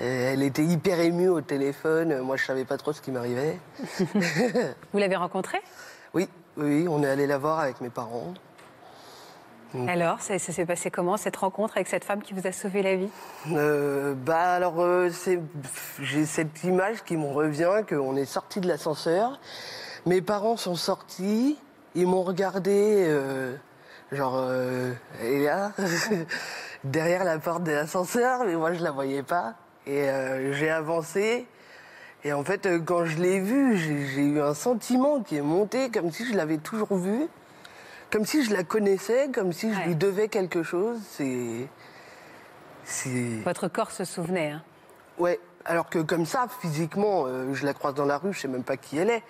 euh. Elle était hyper émue au téléphone. Moi, je savais pas trop ce qui m'arrivait.
Vous l'avez rencontrée?
Oui, oui, on est allé la voir avec mes parents.
Alors, ça, ça s'est passé comment cette rencontre avec cette femme qui vous a sauvé la vie?
Euh, bah alors, euh, c'est- j'ai cette image qui me revient, qu'on est sorti de l'ascenseur. Mes parents sont sortis, ils m'ont regardé, euh, genre, et là, derrière la porte de l'ascenseur, mais moi je la voyais pas. Et euh, j'ai avancé. Et en fait, euh, quand je l'ai vue, j'ai eu un sentiment qui est monté comme si je l'avais toujours vue, comme si je la connaissais, comme si je
Ouais.
lui devais quelque chose. C'est. C'est.
Votre corps se souvenait. hein.
Ouais, alors que comme ça, physiquement, euh, je la croise dans la rue, je sais même pas qui elle est.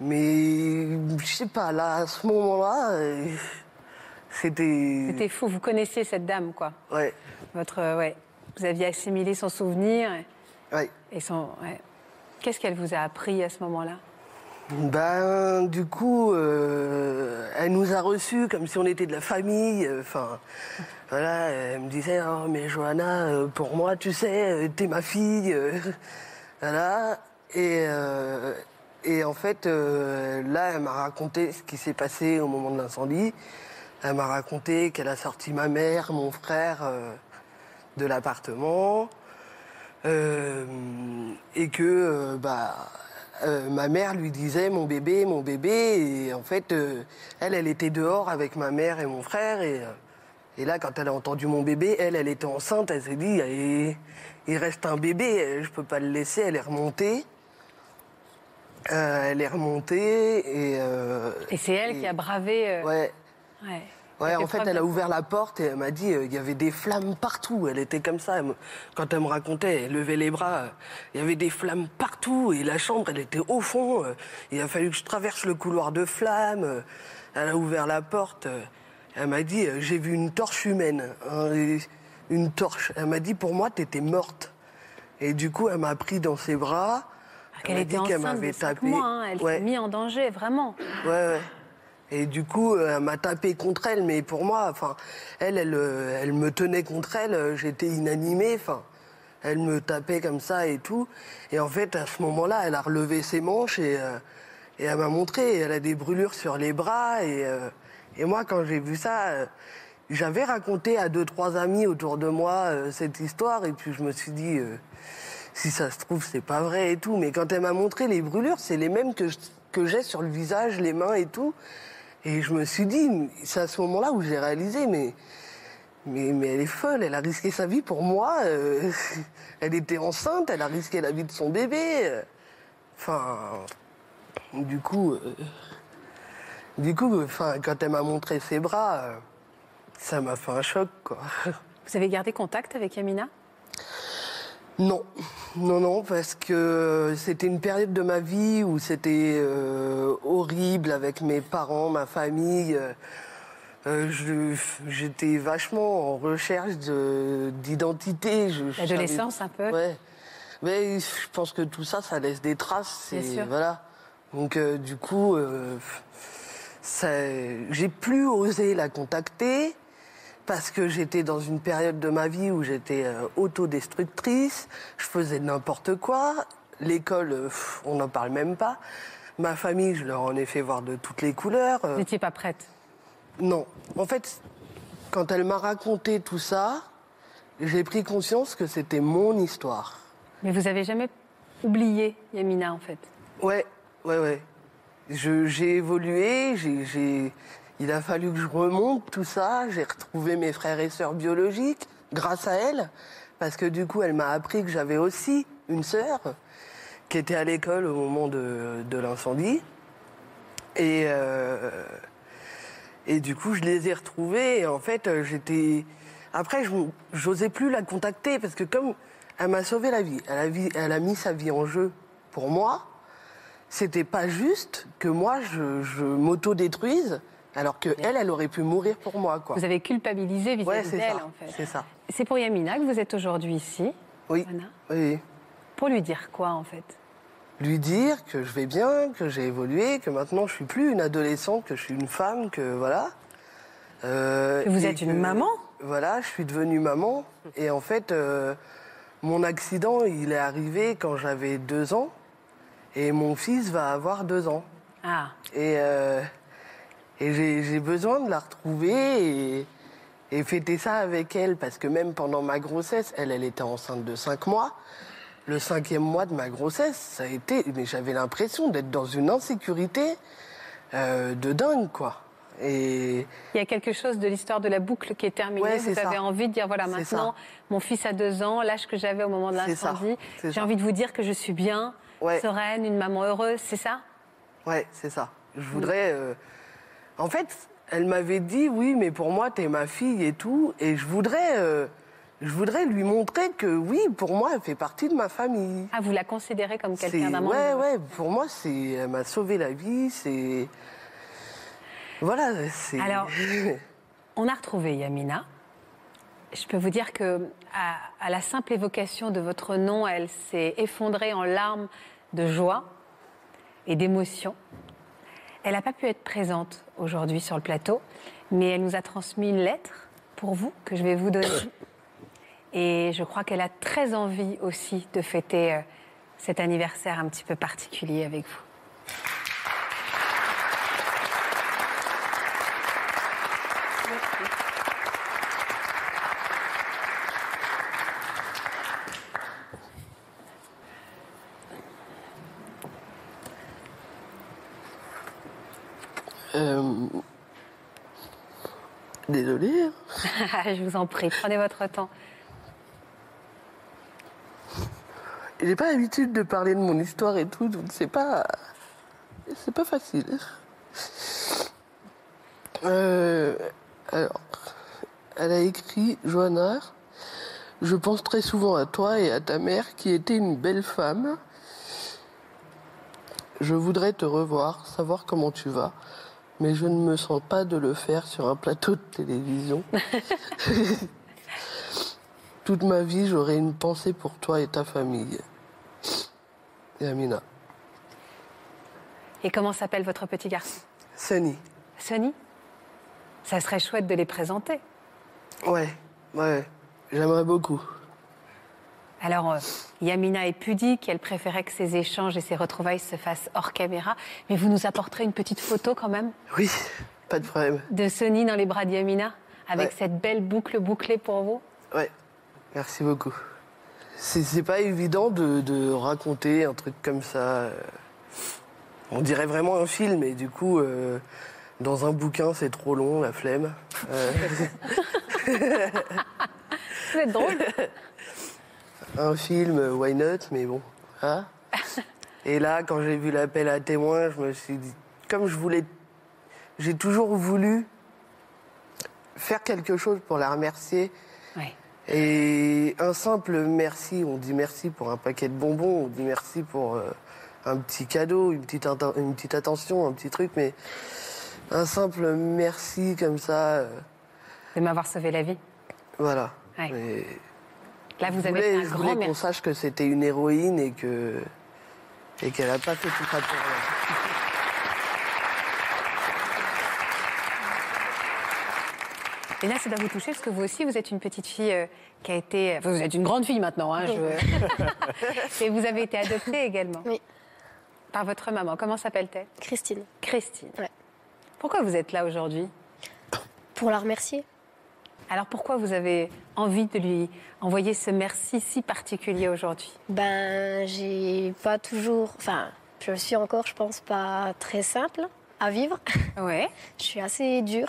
Mais je sais pas, là, à ce moment-là, euh, c'était.
C'était fou. Vous connaissiez cette dame, quoi.
Ouais,
Votre, euh, ouais. Vous aviez assimilé son souvenir et-
ouais.
et son. ouais. Qu'est-ce qu'elle vous a appris à ce moment-là?
Ben, du coup, euh, elle nous a reçus comme si on était de la famille. euh, Enfin, voilà, elle me disait, oh, mais Johanna, euh, pour moi, tu sais, t'es ma fille. voilà. Et, et en fait, là, elle m'a raconté ce qui s'est passé au moment de l'incendie. Elle m'a raconté qu'elle a sorti ma mère, mon frère de l'appartement. Euh, et que euh, bah, euh, ma mère lui disait mon bébé, mon bébé. Et en fait, elle, elle était dehors avec ma mère et mon frère. Et, et là, quand elle a entendu mon bébé, elle, elle était enceinte. Elle s'est dit, il, il reste un bébé, je peux pas le laisser. Elle est remontée. Euh, elle est remontée et. euh,
Et c'est elle
et-
qui a bravé. euh,
Ouais.
ouais.
Ouais, en fait, elle a ouvert la porte et elle m'a dit euh, il y avait des flammes partout. Elle était comme ça. elle me- Quand elle me racontait, elle levait les bras. euh, Il y avait des flammes partout et la chambre, elle était au fond. euh, Il a fallu que je traverse le couloir de flammes. euh, Elle a ouvert la porte. Elle m'a dit j'ai vu une torche humaine, hein, une torche. Elle m'a dit pour moi, t'étais morte. Et du coup, elle m'a pris dans ses bras.
Qu'elle
m'a
était
dit qu'elle m'avait tapé.
mois. hein. Elle
Ouais.
s'est mise en danger, vraiment.
Ouais, ouais. Et du coup, euh, elle m'a tapé contre elle, mais pour moi, enfin, elle, elle, euh, elle me tenait contre elle, euh, j'étais inanimé, enfin, elle me tapait comme ça et tout. Et en fait, à ce moment-là, elle a relevé ses manches et, et elle m'a montré, elle a des brûlures sur les bras. Et, et moi, quand j'ai vu ça, j'avais raconté à deux, trois amis autour de moi cette histoire, et puis je me suis dit, si ça se trouve, c'est pas vrai et tout. Mais quand elle m'a montré les brûlures, c'est les mêmes que j'ai sur le visage, les mains et tout. Et je me suis dit, c'est à ce moment-là où j'ai réalisé, mais, mais, mais elle est folle, elle a risqué sa vie pour moi. euh, elle était enceinte, elle a risqué la vie de son bébé. euh. Enfin, du coup, euh, du coup, enfin, quand elle m'a montré ses bras, ça m'a fait un choc, quoi.
Vous avez gardé contact avec Yamina
Non, non, non, parce que c'était une période de ma vie où c'était euh, horrible avec mes parents, ma famille. Euh, je- J'étais vachement en recherche de- d'identité. Je- je
L'adolescence, un peu
Ouais. Mais je pense que tout ça, ça laisse des traces.
Bien
et
sûr.
Voilà. Donc, euh, du coup, ça- j'ai plus osé la contacter parce que j'étais dans une période de ma vie où j'étais euh, autodestructrice, je faisais n'importe quoi. L'école, euh, on n'en parle même pas. Ma famille, je leur en ai fait voir de toutes les couleurs. euh,
Vous n'étiez pas prête
non. En fait, quand elle m'a raconté tout ça, j'ai pris conscience que c'était mon histoire.
Mais vous avez jamais oublié Yamina, en fait?
Ouais, ouais, ouais. J'ai évolué, j'ai- il a fallu que je remonte tout ça. J'ai retrouvé mes frères et sœurs biologiques grâce à elle, parce que du coup, elle m'a appris que j'avais aussi une sœur qui était à l'école au moment de, l'incendie. Et, euh, et du coup, je les ai retrouvés. Et en fait, j'étais. Après, je j'osais plus la contacter parce que comme elle m'a sauvé la vie, elle a, vi- elle a mis sa vie en jeu pour moi. C'était pas juste que moi je, je m'auto-détruise, alors que elle, elle aurait pu mourir pour moi, quoi.
Vous avez culpabilisé vis-à-vis d'elle, en fait.
C'est ça.
C'est pour Yamina que vous êtes aujourd'hui ici,
Oui.
Anna
Oui.
Pour lui dire quoi, en fait?
Lui dire que je vais bien, que j'ai évolué, que maintenant je suis plus une adolescente, que je suis une femme, que voilà. Euh,
Que vous êtes une maman?
Voilà, je suis devenue maman. Et en fait, euh, mon accident, il est arrivé quand j'avais deux ans. Et mon fils va avoir deux ans.
Ah,
Et, euh, et j'ai besoin de la retrouver et, et fêter ça avec elle. Parce que même pendant ma grossesse, elle, elle était enceinte de cinq mois. Le cinquième mois de ma grossesse, ça a été. Mais j'avais l'impression d'être dans une insécurité euh, de dingue, quoi. Et
il y a quelque chose de l'histoire de la boucle qui est terminée.
Ouais,
vous avez
ça.
envie de dire voilà, maintenant, mon fils a deux ans, l'âge que j'avais au moment de l'incendie. J'ai envie de vous dire que je suis bien,
Ouais.
sereine, une maman heureuse, c'est ça?
Ouais, c'est ça. Je voudrais. euh, En fait, elle m'avait dit oui, mais pour moi, t'es ma fille et tout, et je voudrais, euh, je voudrais lui montrer que oui, pour moi, elle fait partie de ma famille.
Ah, vous la considérez comme quelqu'un d'un
Ouais, ouais. Pour moi, c'est, elle m'a sauvé la vie. C'est. Voilà. C'est.
Alors, On a retrouvé Yamina. Je peux vous dire que à, à la simple évocation de votre nom, elle s'est effondrée en larmes de joie et d'émotion. Elle n'a pas pu être présente aujourd'hui sur le plateau, mais elle nous a transmis une lettre pour vous que je vais vous donner. Et je crois qu'elle a très envie aussi de fêter euh, cet anniversaire un petit peu particulier avec vous.
Euh, Désolée. hein.
je vous en prie, prenez votre temps.
J'ai pas l'habitude de parler de mon histoire et tout, donc c'est pas. C'est pas facile. Euh, alors, elle a écrit Johanna, je pense très souvent à toi et à ta mère qui était une belle femme. Je voudrais te revoir, savoir comment tu vas, mais je ne me sens pas de le faire sur un plateau de télévision. Toute ma vie, j'aurai une pensée pour toi et ta famille. Et Amina.
Et comment s'appelle votre petit garçon?
Sunny.
Sonny Ça serait chouette de les présenter.
Ouais, ouais, j'aimerais beaucoup.
Alors, euh, Yamina est pudique, elle préférait que ces échanges et ces retrouvailles se fassent hors caméra, mais vous nous apporterez une petite photo quand même
Oui, pas de problème.
de Sonny dans les bras de Yamina, avec
Ouais.
cette belle boucle bouclée pour vous.
Ouais, merci beaucoup. C'est c'est pas évident de, de raconter un truc comme ça. euh. On dirait vraiment un film, et du coup, euh, dans un bouquin, c'est trop long, la flemme. Euh,
Vous êtes drôle.
un film, euh, why not, mais bon. hein? et là, quand j'ai vu l'appel à témoins, je me suis dit, comme je voulais. J'ai toujours voulu faire quelque chose pour la remercier.
Ouais.
Et un simple merci, on dit merci pour un paquet de bonbons, on dit merci pour euh, un petit cadeau, une petite, atten- une petite attention, un petit truc, mais un simple merci comme ça, euh,
De m'avoir sauvé la vie.
voilà.
Ouais. Là, vous
je
avez fait un grand
qu'on sache que c'était une héroïne et que et qu'elle n'a pas fait tout ça pour rien.
Et là, ça doit vous toucher parce que vous aussi, vous êtes une petite fille euh, qui a été. enfin, vous êtes une grande fille maintenant, hein, je- Et vous avez été adoptée également.
Oui.
Par votre maman. Comment s'appelle-t-elle?
Christine,
Christine.
Ouais.
Pourquoi vous êtes là aujourd'hui?
Pour la remercier.
Alors pourquoi vous avez envie de lui envoyer ce merci si particulier aujourd'hui?
Ben, j'ai pas toujours. Enfin, je suis encore, je pense, pas très simple à vivre.
Ouais.
Je suis assez dure.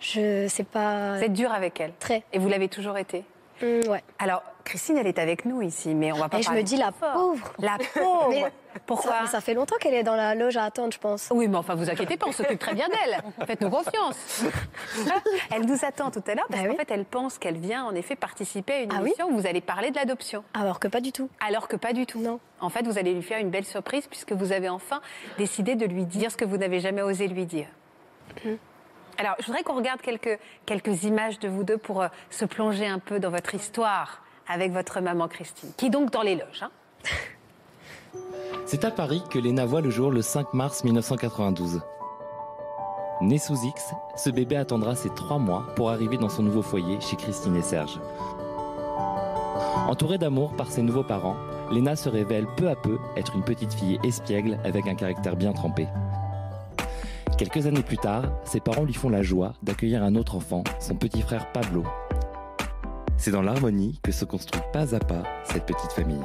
Je sais pas.
Vous êtes dur avec elle?
Très.
Et vous l'avez toujours été?
Hum, ouais.
Alors, Christine, elle est avec nous ici, mais on va pas
Et je
parler
me dis, la pauvre.
La pauvre
Mais
Pourquoi
ça, fait longtemps qu'elle est dans la loge à attendre, je pense.
Oui, mais enfin, vous inquiétez pas, on s'occupe très bien d'elle. Faites-nous confiance. Elle nous attend tout à l'heure parce
Bah
qu'en
oui.
fait, elle pense qu'elle vient en effet participer à une
Ah oui
émission où vous allez parler de l'adoption.
Alors que pas du tout.
Alors que pas du tout.
Non.
En fait, vous allez lui faire une belle surprise puisque vous avez enfin décidé de lui dire ce que vous n'avez jamais osé lui dire. Alors, je voudrais qu'on regarde quelques, quelques images de vous deux pour euh, se plonger un peu dans votre histoire avec votre maman Christine, qui est donc dans les loges. hein.
C'est à Paris que Léna voit le jour le 5 mars 1992. Né sous X, ce bébé attendra ses trois mois pour arriver dans son nouveau foyer chez Christine et Serge. Entourée d'amour par ses nouveaux parents, Léna se révèle peu à peu être une petite fille espiègle avec un caractère bien trempé. Quelques années plus tard, ses parents lui font la joie d'accueillir un autre enfant, son petit frère Pablo. C'est dans l'harmonie que se construit pas à pas cette petite famille.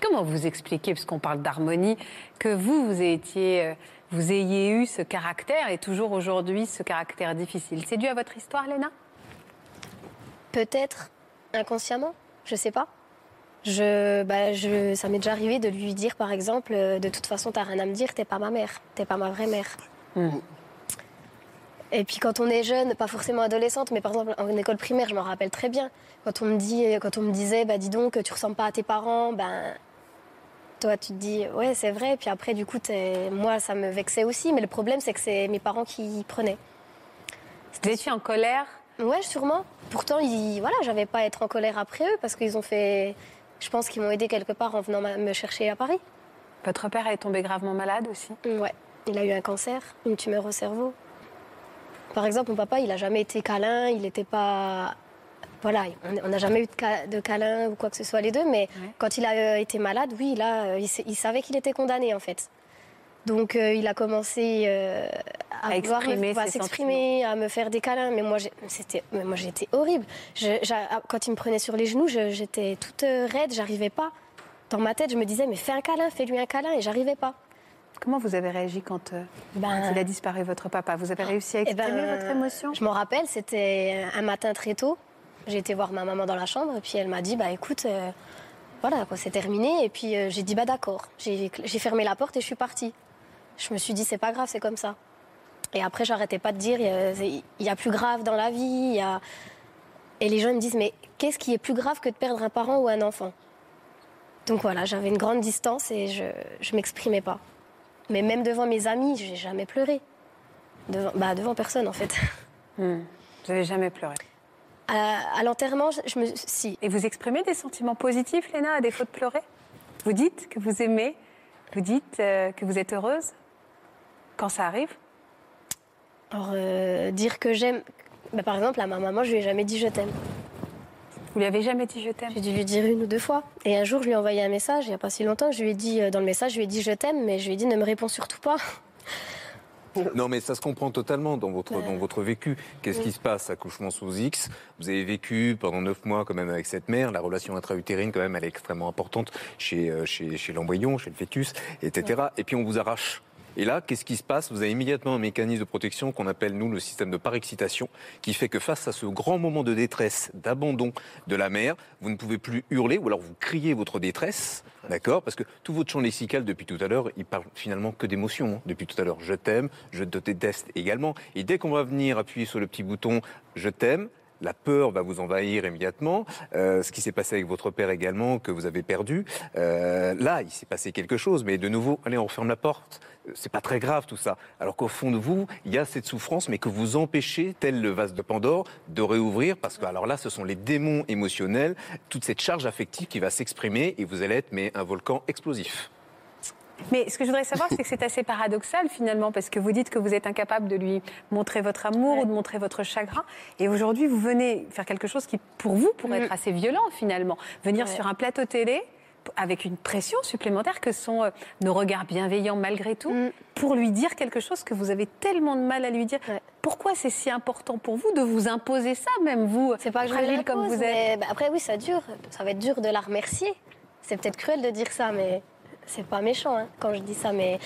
Comment vous expliquez, puisqu'on parle d'harmonie, que vous, vous, étiez, euh, vous ayez eu ce caractère et toujours aujourd'hui ce caractère difficile? C'est dû à votre histoire, Léna?
Peut-être inconsciemment, je sais pas. Je, bah, je, ça m'est déjà arrivé de lui dire, par exemple, euh, de toute façon, t'as rien à me dire, t'es pas ma mère, t'es pas ma vraie mère. Et puis quand on est jeune, pas forcément adolescente, mais par exemple en école primaire, je me rappelle très bien. Quand on me, dit, quand on me disait, bah dis donc, tu ressembles pas à tes parents, ben toi tu te dis, ouais c'est vrai. Puis après du coup, moi ça me vexait aussi, mais le problème c'est que c'est mes parents qui y prenaient.
Étiez en colère?
Ouais, sûrement. Pourtant, ils, voilà, j'avais pas à être en colère après eux parce qu'ils ont fait. Je pense qu'ils m'ont aidé quelque part en venant me chercher à Paris.
Votre père est tombé gravement malade aussi?
Ouais. Il a eu un cancer, une tumeur au cerveau. Par exemple, mon papa, il a jamais été câlin, il n'était pas. Voilà, on n'a jamais eu de, câlin ou quoi que ce soit les deux, mais quand il a euh, été malade, oui, là, euh, il, sa- il savait qu'il était condamné en fait. Donc euh, il a commencé euh, à,
exprimer
s'exprimer, à me faire des câlins. Mais moi, c'était, moi, j'étais horrible. Je- j'a- quand il me prenait sur les genoux, j'étais toute raide, j'arrivais pas. Dans ma tête, je me disais, mais fais un câlin, fais-lui un câlin, et j'arrivais pas.
Comment vous avez réagi quand, euh,
Ben,
quand il a disparu, votre papa? Vous avez réussi à
Eh
exprimer
ben,
votre émotion?
Je m'en rappelle, c'était un matin très tôt. J'ai été voir ma maman dans la chambre et puis elle m'a dit bah écoute, euh, voilà quoi, c'est terminé. Et puis euh, j'ai dit bah d'accord. J'ai fermé la porte et je suis partie. Je me suis dit c'est pas grave, c'est comme ça. Et après j'arrêtais pas de dire il y a- il y, a plus grave dans la vie. il Y a... Et les gens ils me disent mais qu'est-ce qui est plus grave que de perdre un parent ou un enfant? Donc voilà, j'avais une grande distance et je je m'exprimais pas. Mais même devant mes amis, j'ai jamais pleuré. Devant, bah, devant personne en fait.
Hmm. Vous n'avez jamais pleuré?
À, à l'enterrement, je, je me si.
Et vous exprimez des sentiments positifs, Léna, à défaut de pleurer? Vous dites que vous aimez Vous dites euh, que vous êtes heureuse Quand ça arrive?
Alors, euh, dire que j'aime. bah, par exemple, à ma maman, je lui ai jamais dit je t'aime.
Vous lui avez jamais dit je t'aime?
J'ai dû lui dire une ou deux fois. Et un jour, je lui ai envoyé un message, il n'y a pas si longtemps, je lui ai dit, euh, dans le message, je lui ai dit je t'aime, mais je lui ai dit ne me réponds surtout pas.
Non, mais ça se comprend totalement dans votre,
Ouais.
dans votre vécu. Qu'est-ce qui se passe Accouchement sous X? Vous avez vécu pendant neuf mois quand même avec cette mère. La relation intra-utérine, quand même, elle est extrêmement importante chez, euh, chez, chez l'embryon, chez le fœtus, etc. Et puis on vous arrache. Et là, qu'est-ce qui se passe? Vous avez immédiatement un mécanisme de protection qu'on appelle, nous, le système de parexcitation, qui fait que face à ce grand moment de détresse, d'abandon de la mère, vous ne pouvez plus hurler ou alors vous criez votre détresse, d'accord? Parce que tout votre champ lexical depuis tout à l'heure, il parle finalement que d'émotions. hein, depuis tout à l'heure, je t'aime, je te déteste également. Et dès qu'on va venir appuyer sur le petit bouton je t'aime, la peur va vous envahir immédiatement. Euh, ce qui s'est passé avec votre père également, que vous avez perdu. Euh, là, il s'est passé quelque chose, mais de nouveau, allez, on referme la porte. Euh, C'est pas très grave tout ça. Alors qu'au fond de vous, il y a cette souffrance, mais que vous empêchez, tel le vase de Pandore, de réouvrir, parce que alors là, ce sont les démons émotionnels, toute cette charge affective qui va s'exprimer, et vous allez être mais un volcan explosif.
Mais ce que je voudrais savoir, c'est que c'est assez paradoxal finalement, parce que vous dites que vous êtes incapable de lui montrer votre amour ou de montrer votre chagrin. Et aujourd'hui, vous venez faire quelque chose qui, pour vous, pourrait être assez violent finalement. Venir
Ouais.
sur un plateau télé avec une pression supplémentaire que sont euh, nos regards bienveillants malgré tout, pour lui dire quelque chose que vous avez tellement de mal à lui dire. Pourquoi c'est si important pour vous de vous imposer ça, même vous,
C'est pas
fragile comme vous êtes?
mais, bah, après, oui, ça dure. Ça va être dur de la remercier. C'est peut-être cruel de dire ça, mais c'est pas méchant hein, quand je dis ça. Mais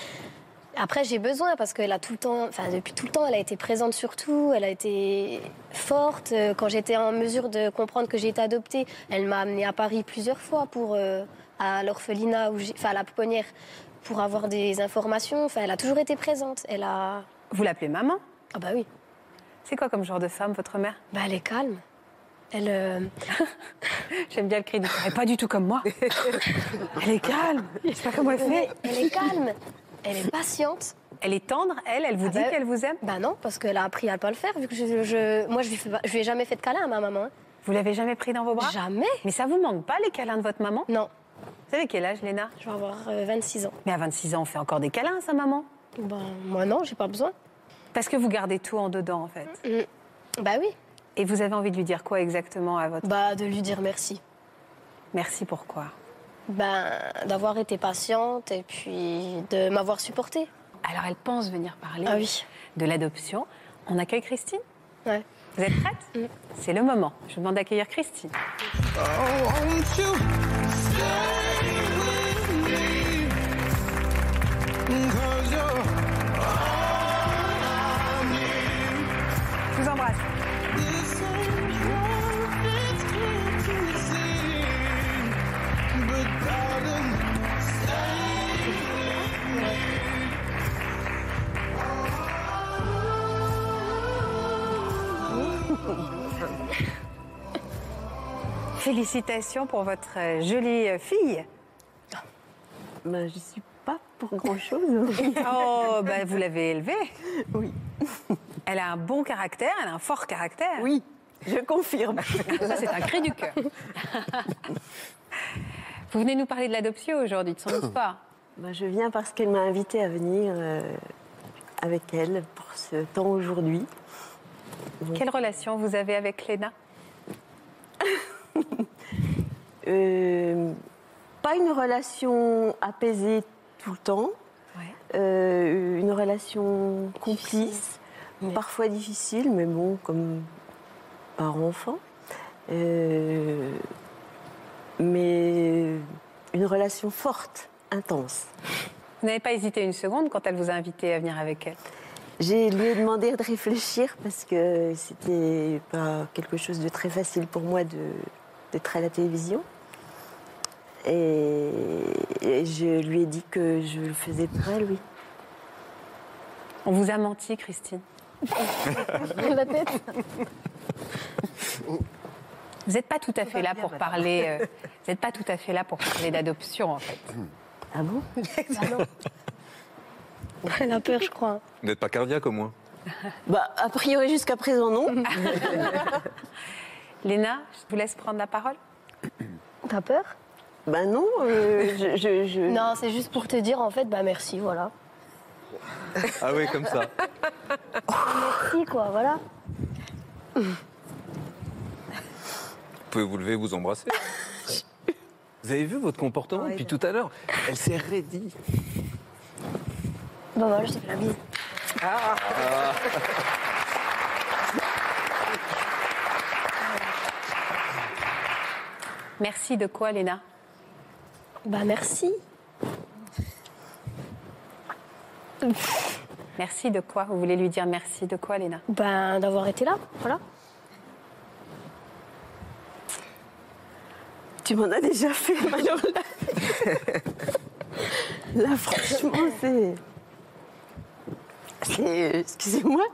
après, j'ai besoin parce qu'elle a tout le temps, enfin, depuis tout le temps, elle a été présente sur tout. Elle a été forte. Euh, Quand j'étais en mesure de comprendre que j'ai été adoptée, elle m'a amenée à Paris plusieurs fois pour euh, à l'orphelinat, enfin, à la pouponnière, pour avoir des informations. Enfin, elle a toujours été présente. Elle a.
Vous l'appelez maman?
Ah bah oui.
C'est quoi comme genre de femme, votre mère?
Bah, elle est calme. Elle. euh,
J'aime bien le cri du. Elle est pas du tout comme moi. elle est calme. Je sais pas comment elle fait.
Elle est calme. Elle est patiente.
Elle est tendre, elle, elle vous
Ah
dit
bah-
qu'elle vous aime?
Bah non, parce qu'elle a appris à pas le faire, vu que je, je- moi je lui, fais pas- je lui ai jamais fait de câlin à ma maman. hein.
Vous l'avez jamais pris dans vos bras?
Jamais.
Mais ça vous manque pas les câlins de votre maman?
Non.
Vous savez quel âge, Léna?
Je vais avoir euh, 26 ans.
Mais à 26 ans, on fait encore des câlins à sa maman?
Ben, moi non, j'ai pas besoin.
Parce que vous gardez tout en dedans, en fait.
Mm. Bah oui.
Et vous avez envie de lui dire quoi exactement à votre...
Bah de lui dire merci.
Merci pourquoi
Ben, d'avoir été patiente et puis de m'avoir supportée.
Alors elle pense venir parler
Ah oui.
de l'adoption. On accueille Christine?
Ouais.
Vous êtes prête?
Mm.
C'est le moment. Je vous demande d'accueillir Christine. Je Félicitations pour votre euh, jolie euh, fille.
Ben, je suis pas pour grand-chose.
Oh, bah, vous l'avez élevée.
Oui.
Elle a un bon caractère, elle a un fort caractère.
Oui, je confirme.
Ça, c'est un cri du cœur. Vous venez nous parler de l'adoption aujourd'hui, de son histoire.
Ben, je viens parce qu'elle m'a invitée à venir euh, avec elle pour ce temps aujourd'hui.
Quelle relation vous avez avec Léna?
Euh, pas une relation apaisée tout le temps. Euh, une relation complice, parfois difficile, mais bon, comme parent-enfant. Euh, mais une relation forte, intense.
Vous n'avez pas hésité une seconde quand elle vous a invité à venir avec elle?
J'ai lui ai demandé de réfléchir parce que c'était pas quelque chose de très facile pour moi de- d'être à la télévision. Et, et je lui ai dit que je le faisais pour elle, oui.
On vous a menti, Christine.
La tête.
Vous n'êtes pas tout à fait là pour parler. euh, vous n'êtes pas tout à fait là pour parler d'adoption, en fait.
Ah bon?
Elle a peur, je crois.
Vous n'êtes pas cardiaque au moins?
Bah, a priori jusqu'à présent, non.
Léna, je vous laisse prendre la parole.
T'as peur?
Bah non, euh, je, je- je-
Non, c'est juste pour te dire, en fait, bah merci, voilà.
Ah oui, comme ça.
Merci, quoi, voilà.
Vous pouvez vous lever et vous embrasser. Vous avez vu votre comportement depuis tout à l'heure? Elle s'est raidie.
Bah voilà, je te fais la bise.
Merci de quoi, Léna?
Bah merci.
Merci de quoi? Vous voulez lui dire merci de quoi, Léna?
Ben d'avoir été là, voilà.
tu m'en as déjà fait, alors là, là, franchement, c'est. C'est. Excusez-moi.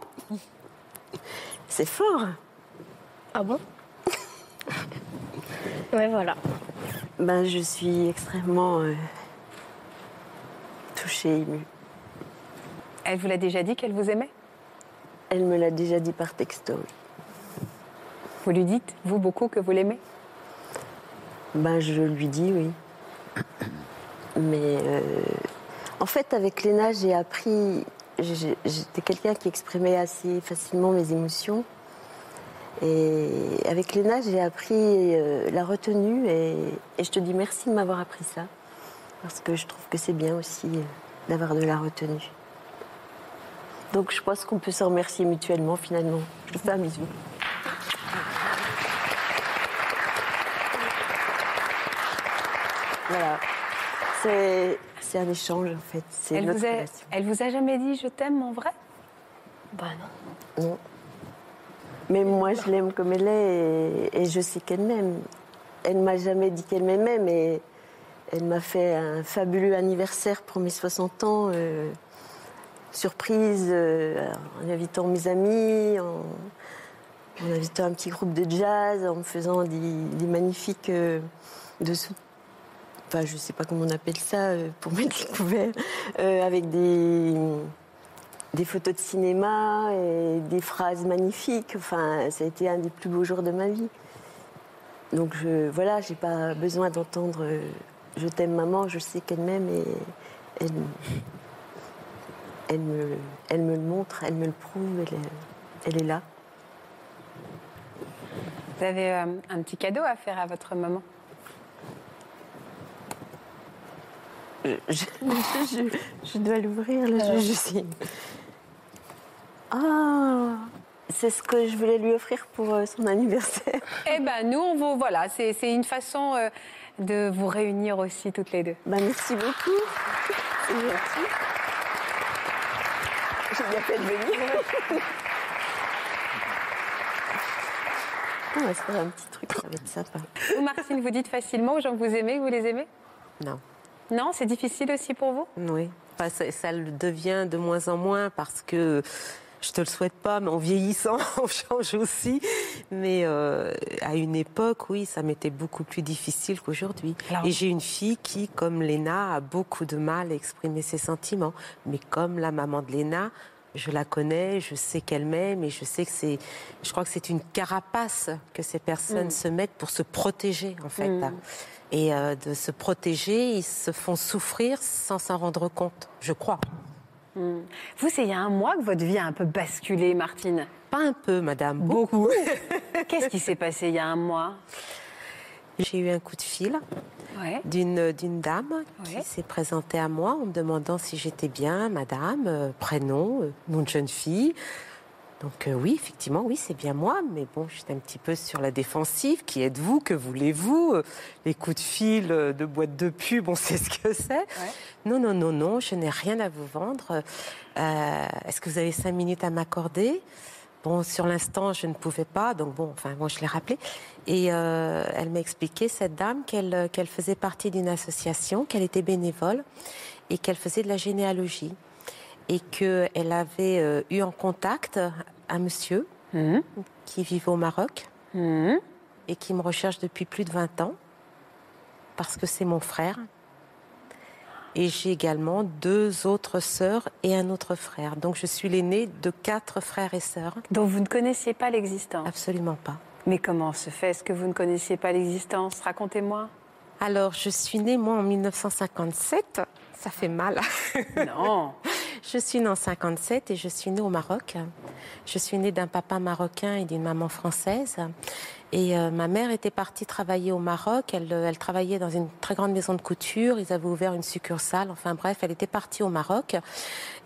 C'est fort.
Ah bon? Ouais, voilà.
Ben, je suis extrêmement euh, touchée, émue.
Elle vous l'a déjà dit qu'elle vous aimait?
Elle me l'a déjà dit par texto.
Vous lui dites, vous, beaucoup, que vous l'aimez?
Ben, je lui dis oui. Mais euh, en fait, avec Léna, j'ai appris. J'étais quelqu'un qui exprimait assez facilement mes émotions. Et avec Léna, j'ai appris euh, la retenue et, et je te dis merci de m'avoir appris ça. Parce que je trouve que c'est bien aussi euh, d'avoir de la retenue. Donc je pense qu'on peut se remercier mutuellement finalement. Je te fais un bisou. Voilà. C'est un échange en fait.
Elle vous, a, elle vous a jamais dit je t'aime, mon vrai?
Bah non.
Non. Mais moi, je l'aime comme elle est et, je sais qu'elle m'aime. Elle m'a jamais dit qu'elle m'aimait, mais elle m'a fait un fabuleux anniversaire pour mes 60 ans, euh, surprise, euh, en invitant mes amis, en, invitant un petit groupe de jazz, en me faisant des, magnifiques euh, dessous. Enfin, je sais pas comment on appelle ça pour mettre les couverts, avec des des photos de cinéma et des phrases magnifiques. Enfin, ça a été un des plus beaux jours de ma vie. Donc je, voilà, j'ai pas besoin d'entendre euh, je t'aime maman, je sais qu'elle m'aime et elle, elle, me, elle me le montre, elle me le prouve, elle est, elle est là.
Vous avez euh, un petit cadeau à faire à votre maman?
Je, je- je- je dois l'ouvrir, là, je, je sais. Ah, c'est ce que je voulais lui offrir pour euh, son anniversaire.
Eh ben, nous, on vous. Voilà, c'est une façon euh, de vous réunir aussi toutes les deux.
Bah, merci beaucoup. C'est gentil. J'ai bien fait de venir. On va se faire un petit truc, ça va être sympa.
Vous, Martine, vous dites facilement aux gens que vous aimez, que vous les aimez?
Non.
Non, c'est difficile aussi pour vous?
Oui, Enfin, ça, ça le devient de moins en moins parce que je te le souhaite pas, mais en vieillissant, on change aussi. Mais euh, à une époque, oui, ça m'était beaucoup plus difficile qu'aujourd'hui. Et j'ai une fille qui, comme Léna, a beaucoup de mal à exprimer ses sentiments. Mais comme la maman de Léna, je la connais, je sais qu'elle m'aime et je sais que c'est, je crois que c'est une carapace que ces personnes
Mm.
se mettent pour se protéger, en fait.
Mm.
Et euh, de se protéger, ils se font souffrir sans s'en rendre compte, je crois.
Hmm. Vous, c'est il y a un mois que votre vie a un peu basculé, Martine.
Pas un peu, madame,
Beaucoup. Qu'est-ce qui s'est passé il y a un mois?
J'ai eu un coup de fil
Ouais.
d'une d'une dame qui s'est présentée à moi en me demandant si j'étais bien, madame, euh, prénom, euh, nom de jeune fille. Donc euh, oui, effectivement, oui, c'est bien moi, mais bon, j'étais un petit peu sur la défensive. Qui êtes-vous? Que voulez-vous? Les coups de fil euh, de boîte de pub, on sait ce que c'est. Non, non, non, non, je n'ai rien à vous vendre. Euh, Est-ce que vous avez cinq minutes à m'accorder? Bon, sur l'instant, je ne pouvais pas, donc bon, enfin, moi, je l'ai rappelé. Et euh, elle m'a expliqué, cette dame, qu'elle qu'elle faisait partie d'une association, qu'elle était bénévole et qu'elle faisait de la généalogie. Et qu'elle avait euh, eu en contact un monsieur
Mhm.
qui vivait au Maroc
Mhm.
et qui me recherche depuis plus de 20 ans parce que c'est mon frère. Et j'ai également deux autres sœurs et un autre frère. Donc je suis l'aînée de quatre frères et sœurs.
dont vous ne connaissiez pas l'existence?
Absolument pas.
Mais comment se fait? Est-ce que vous ne connaissiez pas l'existence? Racontez-moi.
Alors, je suis née, moi, en 1957. Ça fait mal.
Non.
Je suis née en 57 et je suis née au Maroc. Je suis née d'un papa marocain et d'une maman française. Et euh, ma mère était partie travailler au Maroc. Elle, euh, elle travaillait dans une très grande maison de couture. Ils avaient ouvert une succursale. Enfin bref, elle était partie au Maroc.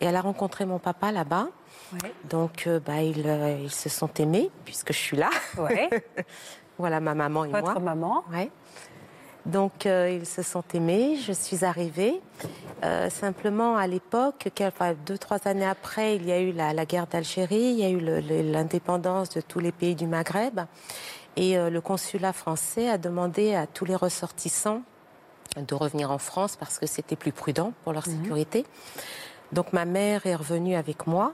Et elle a rencontré mon papa là-bas.
Ouais.
Donc, euh, bah, ils, euh, ils se sont aimés puisque je suis là.
Ouais.
voilà ma maman et moi.
Votre maman
Ouais. Donc euh, ils se sont aimés, je suis arrivée. Euh, simplement à l'époque, enfin, deux, trois années après, il y a eu la, la guerre d'Algérie, il y a eu l'indépendance de tous les pays du Maghreb. Et euh, le consulat français a demandé à tous les ressortissants de revenir en France parce que c'était plus prudent pour leur sécurité. Donc ma mère est revenue avec moi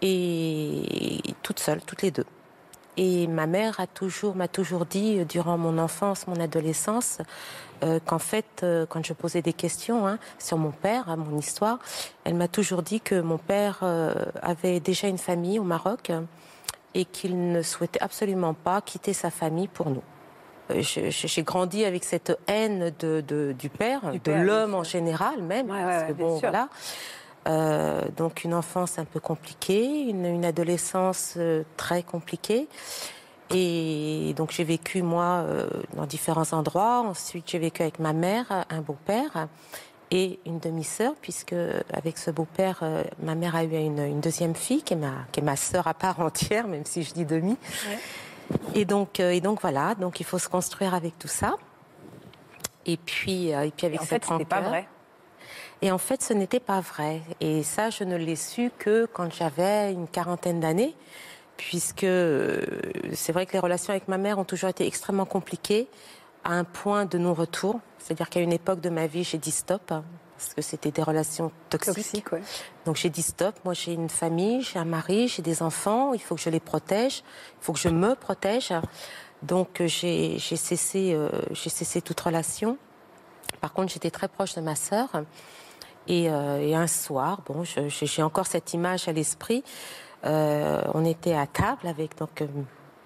et toute seule, toutes les deux. Et ma mère a toujours, m'a toujours dit, euh, durant mon enfance, mon adolescence, euh, qu'en fait, euh, quand je posais des questions hein, sur mon père, hein, mon histoire, elle m'a toujours dit que mon père euh, avait déjà une famille au Maroc et qu'il ne souhaitait absolument pas quitter sa famille pour nous. J'ai grandi avec cette haine de, de- du père,
Du
de l'homme en général même.
Ouais,
parce
ouais,
que bon, voilà. Euh, donc une enfance un peu compliquée, une, une adolescence euh, très compliquée. Et donc j'ai vécu moi euh, dans différents endroits. Ensuite j'ai vécu avec ma mère, un beau-père et une demi-sœur, puisque avec ce beau-père, ma mère a eu une, une deuxième fille qui est ma qui est ma sœur à part entière, même si je dis demi. Et donc et donc voilà, donc il faut se construire avec tout ça. Et puis et puis avec
En
cette
fait, pas vrai.
Et en fait, ce n'était pas vrai. Et ça, je ne l'ai su que quand j'avais une quarantaine d'années, puisque euh, c'est vrai que les relations avec ma mère ont toujours été extrêmement compliquées, à un point de non-retour. C'est-à-dire qu'à une époque de ma vie, j'ai dit stop, hein, parce que c'était des relations toxiques.
Toxique, ouais.
Donc j'ai dit stop, moi j'ai une famille, j'ai un mari, j'ai des enfants, il faut que je les protège, il faut que je me protège. Donc euh, j'ai cessé, euh, j'ai cessé toute relation. Par contre, j'étais très proche de ma sœur. Et, euh, et un soir, bon, j'ai encore cette image à l'esprit. Euh, on était à table avec donc euh,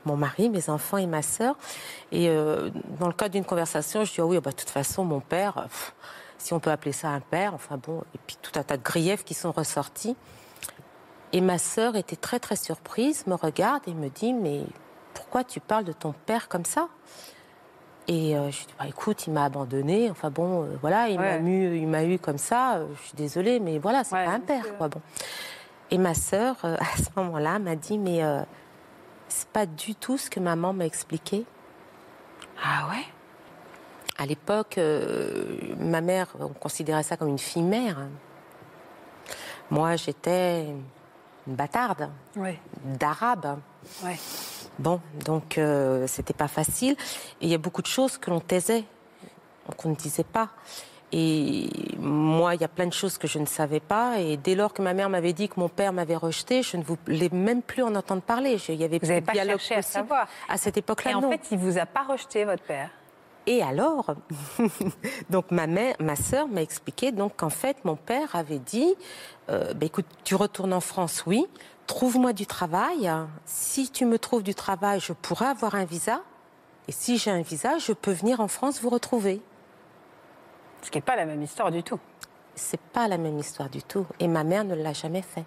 mon mari, mes enfants et ma sœur. Et dans le cadre d'une conversation, je dis ah oui, bah, de toute façon, mon père, si on peut appeler ça un père, enfin bon, et puis tout un tas de griefs qui sont ressortis. Et ma sœur était très très surprise, me regarde et me dit mais pourquoi tu parles de ton père comme ça? Et euh, je lui dis, bah, écoute, il m'a abandonné. Enfin bon, euh, voilà, il m'a eu, il m'a eu comme ça. euh, je suis désolée, mais voilà, c'est
Ouais,
pas un père, quoi. Bon. Et ma sœur, à ce moment-là, m'a dit, mais c'est pas du tout ce que maman m'a expliqué.
Ah ouais?
À l'époque, ma mère, on considérait ça comme une fille mère. Moi, j'étais une bâtarde d'arabe.
Ouais.
Bon, donc euh, c'était pas facile. Et il y a beaucoup de choses que l'on taisait, qu'on ne disait pas. Et moi, il y a plein de choses que je ne savais pas. Et dès lors que ma mère m'avait dit que mon père m'avait rejeté, je ne voulais même plus en entendre parler. Je- Il y avait
Vous n'avez pas cherché à savoir.
À cette époque-là,
Et en
non.
fait, il vous a pas rejeté, votre père.
Et alors, donc ma mère, ma sœur m'a expliqué donc qu'en fait mon père avait dit, euh, bah, écoute, tu retournes en France, oui, trouve-moi du travail. Si tu me trouves du travail, je pourrai avoir un visa. Et si j'ai un visa, je peux venir en France vous retrouver.
Ce qui n'est pas la même histoire du tout.
C'est pas la même histoire du tout. Et ma mère ne l'a jamais fait.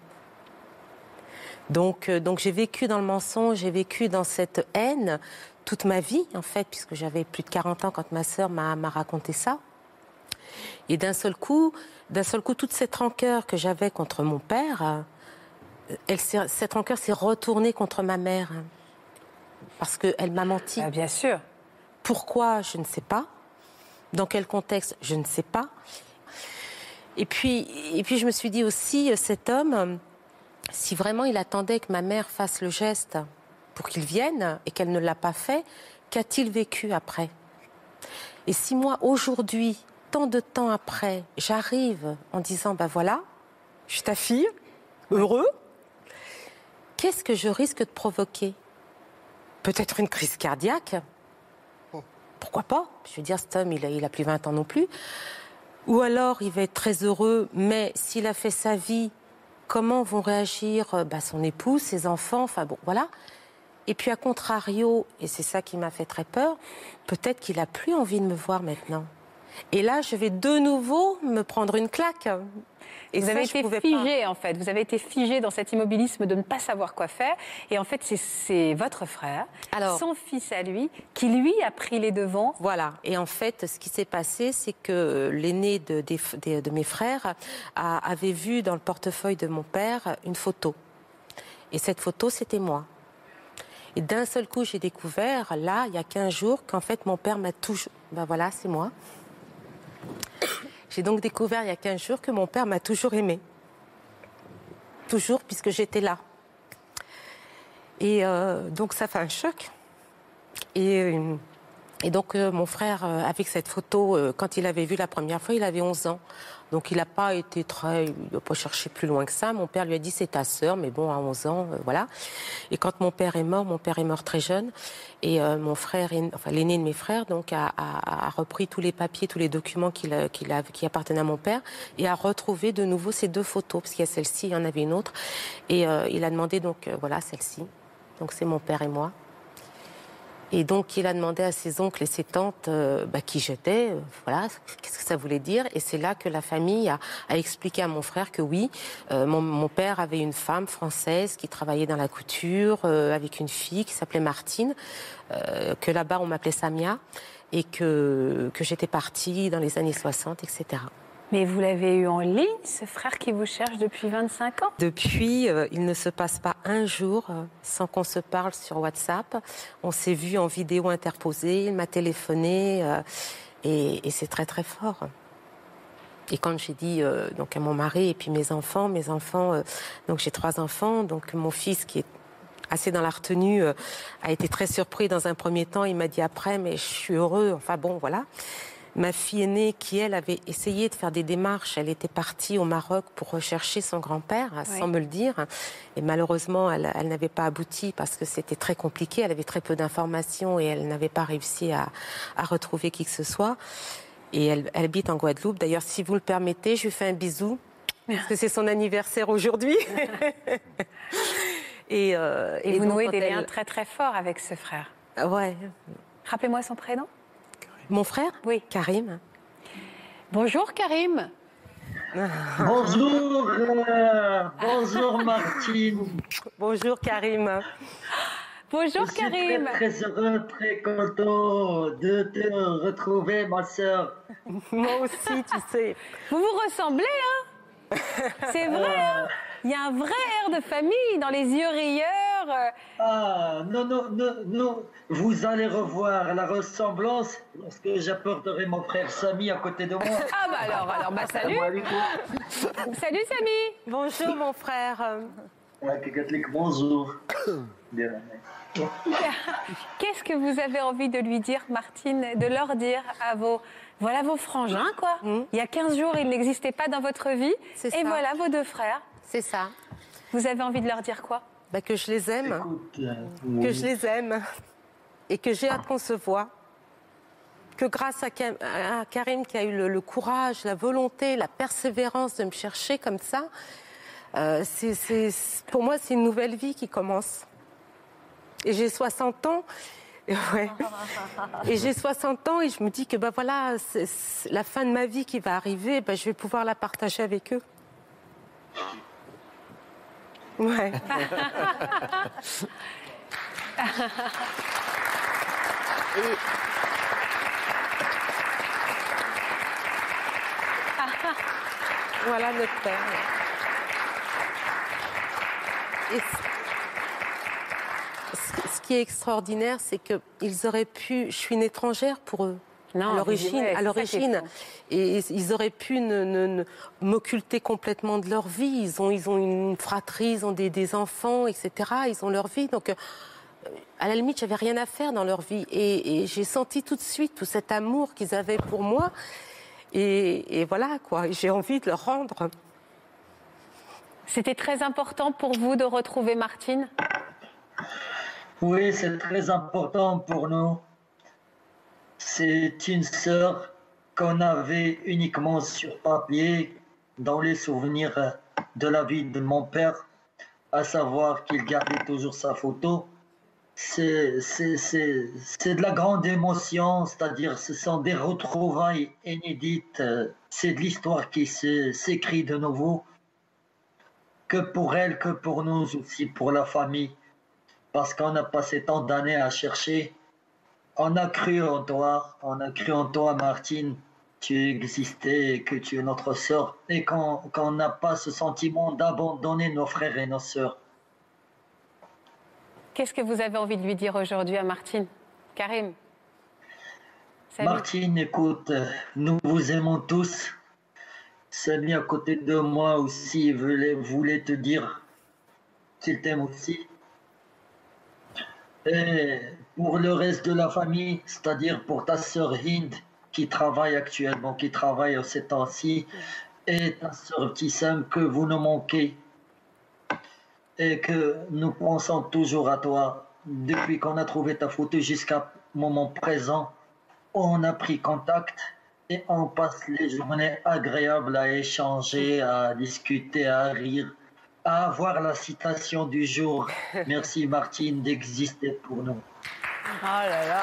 Donc, euh, donc j'ai vécu dans le mensonge, j'ai vécu dans cette haine toute ma vie, en fait, puisque j'avais plus de 40 ans quand ma sœur m'a raconté ça. Et d'un seul coup, d'un seul coup, toute cette rancœur que j'avais contre mon père, elle cette rancœur s'est retournée contre ma mère. Parce qu'elle m'a menti.
Ah, bien sûr.
Pourquoi Je ne sais pas. Dans quel contexte Je ne sais pas. Et puis, et puis je me suis dit aussi, euh, cet homme, si vraiment il attendait que ma mère fasse le geste pour qu'il vienne et qu'elle ne l'a pas fait, qu'a-t-il vécu après? Et si moi, aujourd'hui, tant de temps après, j'arrive en disant, ben voilà, je suis ta fille, heureux, qu'est-ce que je risque de provoquer Peut-être une crise cardiaque pourquoi pas? Je veux dire, cet homme, il a, il a plus 20 ans non plus. Ou alors, il va être très heureux, mais s'il a fait sa vie, comment vont réagir euh, bah, son épouse, ses enfants? Enfin bon, voilà. Et puis, à contrario, et c'est ça qui m'a fait très peur, peut-être qu'il a plus envie de me voir maintenant. Et là, je vais de nouveau me prendre une claque. Et
vous
ça,
avez été
pas.
figé, en fait. Vous avez été figé dans cet immobilisme de ne pas savoir quoi faire. Et en fait, c'est- votre frère,
Alors-
son fils à lui, qui lui a pris les devants.
Voilà. Et en fait, ce qui s'est passé, c'est que l'aîné de, mes frères a- avait vu dans le portefeuille de mon père une photo. Et cette photo, c'était moi. Et d'un seul coup, j'ai découvert, là, il y a 15 jours, qu'en fait, mon père m'a toujours... Ben voilà, c'est moi. J'ai donc découvert il y a 15 jours que mon père m'a toujours aimé. Toujours, puisque j'étais là. Et euh, donc, ça fait un choc. Et, euh, et donc, euh, mon frère, euh, avec cette photo, euh, quand il avait vu la première fois, il avait 11 ans. Donc, il n'a pas été très. Il n'a pas cherché plus loin que ça. Mon père lui a dit c'est ta sœur, mais bon, à 11 ans, voilà. Et quand mon père est mort, mon père est mort très jeune. Et mon frère, enfin, l'aîné de mes frères, donc, a, repris tous les papiers, tous les documents qui appartenaient à mon père et a retrouvé de nouveau ces deux photos, parce qu'il y a celle-ci, il y en avait une autre. Et il a demandé, donc, voilà, celle-ci. Donc, c'est mon père et moi. Et donc, il a demandé à ses oncles et ses tantes euh, bah, qui j'étais, euh, voilà, qu'est-ce que ça voulait dire. Et c'est là que la famille a, expliqué à mon frère que oui, euh, mon, mon père avait une femme française qui travaillait dans la couture avec une fille qui s'appelait Martine, que là-bas on m'appelait Samia, et que, que j'étais partie dans les années 60, etc.
Mais vous l'avez eu en ligne, ce frère qui vous cherche depuis 25 ans?
Depuis, euh, il ne se passe pas un jour euh, sans qu'on se parle sur WhatsApp. On s'est vu en vidéo interposée, il m'a téléphoné euh, et, c'est très très fort. Et quand j'ai dit donc à mon mari et puis mes enfants, mes enfants, donc j'ai trois enfants, donc mon fils qui est assez dans la retenue a été très surpris dans un premier temps. Il m'a dit après, mais je suis heureux. Enfin bon, voilà. Ma fille aînée, qui elle avait essayé de faire des démarches, elle était partie au Maroc pour rechercher son grand-père, sans me le dire. Et malheureusement, elle, elle n'avait pas abouti parce que c'était très compliqué. Elle avait très peu d'informations et elle n'avait pas réussi à, à retrouver qui que ce soit. Et elle, elle habite en Guadeloupe. D'ailleurs, si vous le permettez, je lui fais un bisou. Parce que c'est son anniversaire aujourd'hui. et, euh,
Et, vous
donc,
nouez des
elle-
liens très très forts avec ce frère.
Ouais.
Rappelez-moi son prénom.
Mon frère
Oui.
Karim.
Bonjour Karim.
Bonjour, euh, bonjour Martine.
Bonjour Karim.
Bonjour
Je suis
Karim.
Très, très heureux, très content de te retrouver, ma sœur.
Moi aussi, tu sais.
Vous vous ressemblez, hein C'est vrai, hein Il y a un vrai air de famille dans les yeux rieurs. euh.
Ah, non, non, non, non. Vous allez revoir la ressemblance lorsque j'apporterai mon frère Samy à côté de moi.
Ah bah alors, alors, bah salut. Salut Samy.
Bonjour mon frère.
Bonjour.
Qu'est-ce que vous avez envie de lui dire, Martine, de leur dire à vos... Voilà vos frangins, quoi? Il y a 15 jours, ils n'existaient pas dans votre vie. Et
C'est ça.
voilà vos deux frères.
C'est ça.
Vous avez envie de leur dire quoi?
Bah, que je les aime.
Écoute, euh,
que
oui.
je les aime et que j'ai hâte qu'on se voit. Que grâce à, Karim qui a eu le, le courage, la volonté, la persévérance de me chercher comme ça, euh, pour moi c'est une nouvelle vie qui commence. Et j'ai 60 ans. Et, ouais. et j'ai 60 ans et je me dis que bah voilà, la fin de ma vie qui va arriver, bah, je vais pouvoir la partager avec eux. Ouais. Voilà notre père. Et ce- ce qui est extraordinaire, c'est qu'ils auraient pu. Je suis une étrangère pour eux.
Non,
à l'origine,
ouais,
à et ils auraient pu ne- ne- ne- m'occulter complètement de leur vie. Ils ont, ils ont une fratrie, ils ont des, des enfants, etc. Ils ont leur vie, donc euh, à la limite, j'avais rien à faire dans leur vie. Et, et j'ai senti tout de suite tout cet amour qu'ils avaient pour moi. Et, et voilà, quoi. J'ai envie de leur rendre.
C'était très important pour vous de retrouver Martine?
Oui, c'est très important pour nous. C'est une sœur qu'on avait uniquement sur papier dans les souvenirs de la vie de mon père, à savoir qu'il gardait toujours sa photo. C'est de la grande émotion, c'est-à-dire ce sont des retrouvailles inédites, c'est de l'histoire qui s'écrit de nouveau, que pour elle, que pour nous aussi, pour la famille parce qu'on a passé tant d'années à chercher. On a cru en toi, on a cru en toi, Martine. Tu existais, que tu es notre sœur, et qu'on n'a pas ce sentiment d'abandonner nos frères et nos sœurs.
Qu'est-ce que vous avez envie de lui dire aujourd'hui à Martine? Karim? Salut.
Martine, écoute, nous vous aimons tous. Samy à côté de moi aussi voulait, voulait te dire qu'il t'aime aussi. Et pour le reste de la famille, c'est-à-dire pour ta sœur Hind qui travaille actuellement, qui travaille ces temps-ci, et ta sœur Tissam, que vous nous manquez et que nous pensons toujours à toi. Depuis qu'on a trouvé ta photo jusqu'à moment présent, on a pris contact et on passe les journées agréables à échanger, à discuter, à rire, à avoir la citation du jour. Merci Martine d'exister pour nous.
Oh là là.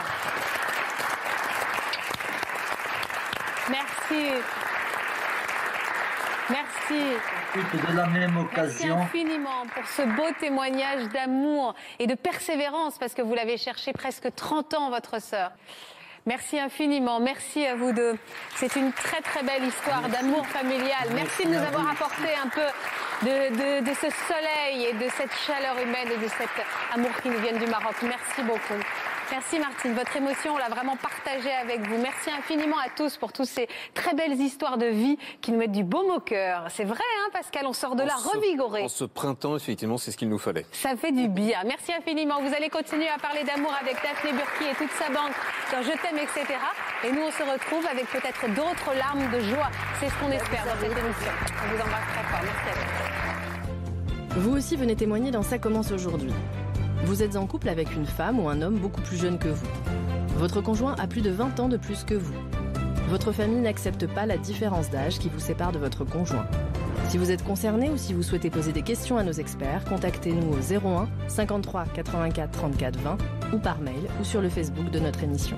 Merci. Merci.
De la même
Merci
occasion,
infiniment pour ce beau témoignage d'amour et de persévérance parce que vous l'avez cherché presque 30 ans, votre sœur. Merci infiniment. Merci à vous deux. C'est une très très belle histoire d'amour familial. Merci de nous avoir apporté un peu de, de- de ce soleil et de cette chaleur humaine et de cet amour qui nous viennent du Maroc. Merci beaucoup. Merci Martine. Votre émotion, on l'a vraiment partagée avec vous. Merci infiniment à tous pour toutes ces très belles histoires de vie qui nous mettent du baume au cœur. C'est vrai, hein, Pascal, on sort de là
En ce-
revigoré.
En ce printemps, effectivement, c'est ce qu'il nous fallait.
Ça fait du bien. Merci infiniment. Vous allez continuer à parler d'amour avec Daphné Burki et toute sa bande dans Je t'aime, etc. Et nous, on se retrouve avec peut-être d'autres larmes de joie. C'est ce qu'on espère dans cette émission. On vous embrasse très fort. Merci à vous.
Vous aussi venez témoigner dans Ça commence aujourd'hui. Vous êtes en couple avec une femme ou un homme beaucoup plus jeune que vous. Votre conjoint a plus de 20 ans de plus que vous. Votre famille n'accepte pas la différence d'âge qui vous sépare de votre conjoint. Si vous êtes concerné ou si vous souhaitez poser des questions à nos experts, contactez-nous au 01 53 84 34 20 ou par mail ou sur le Facebook de notre émission.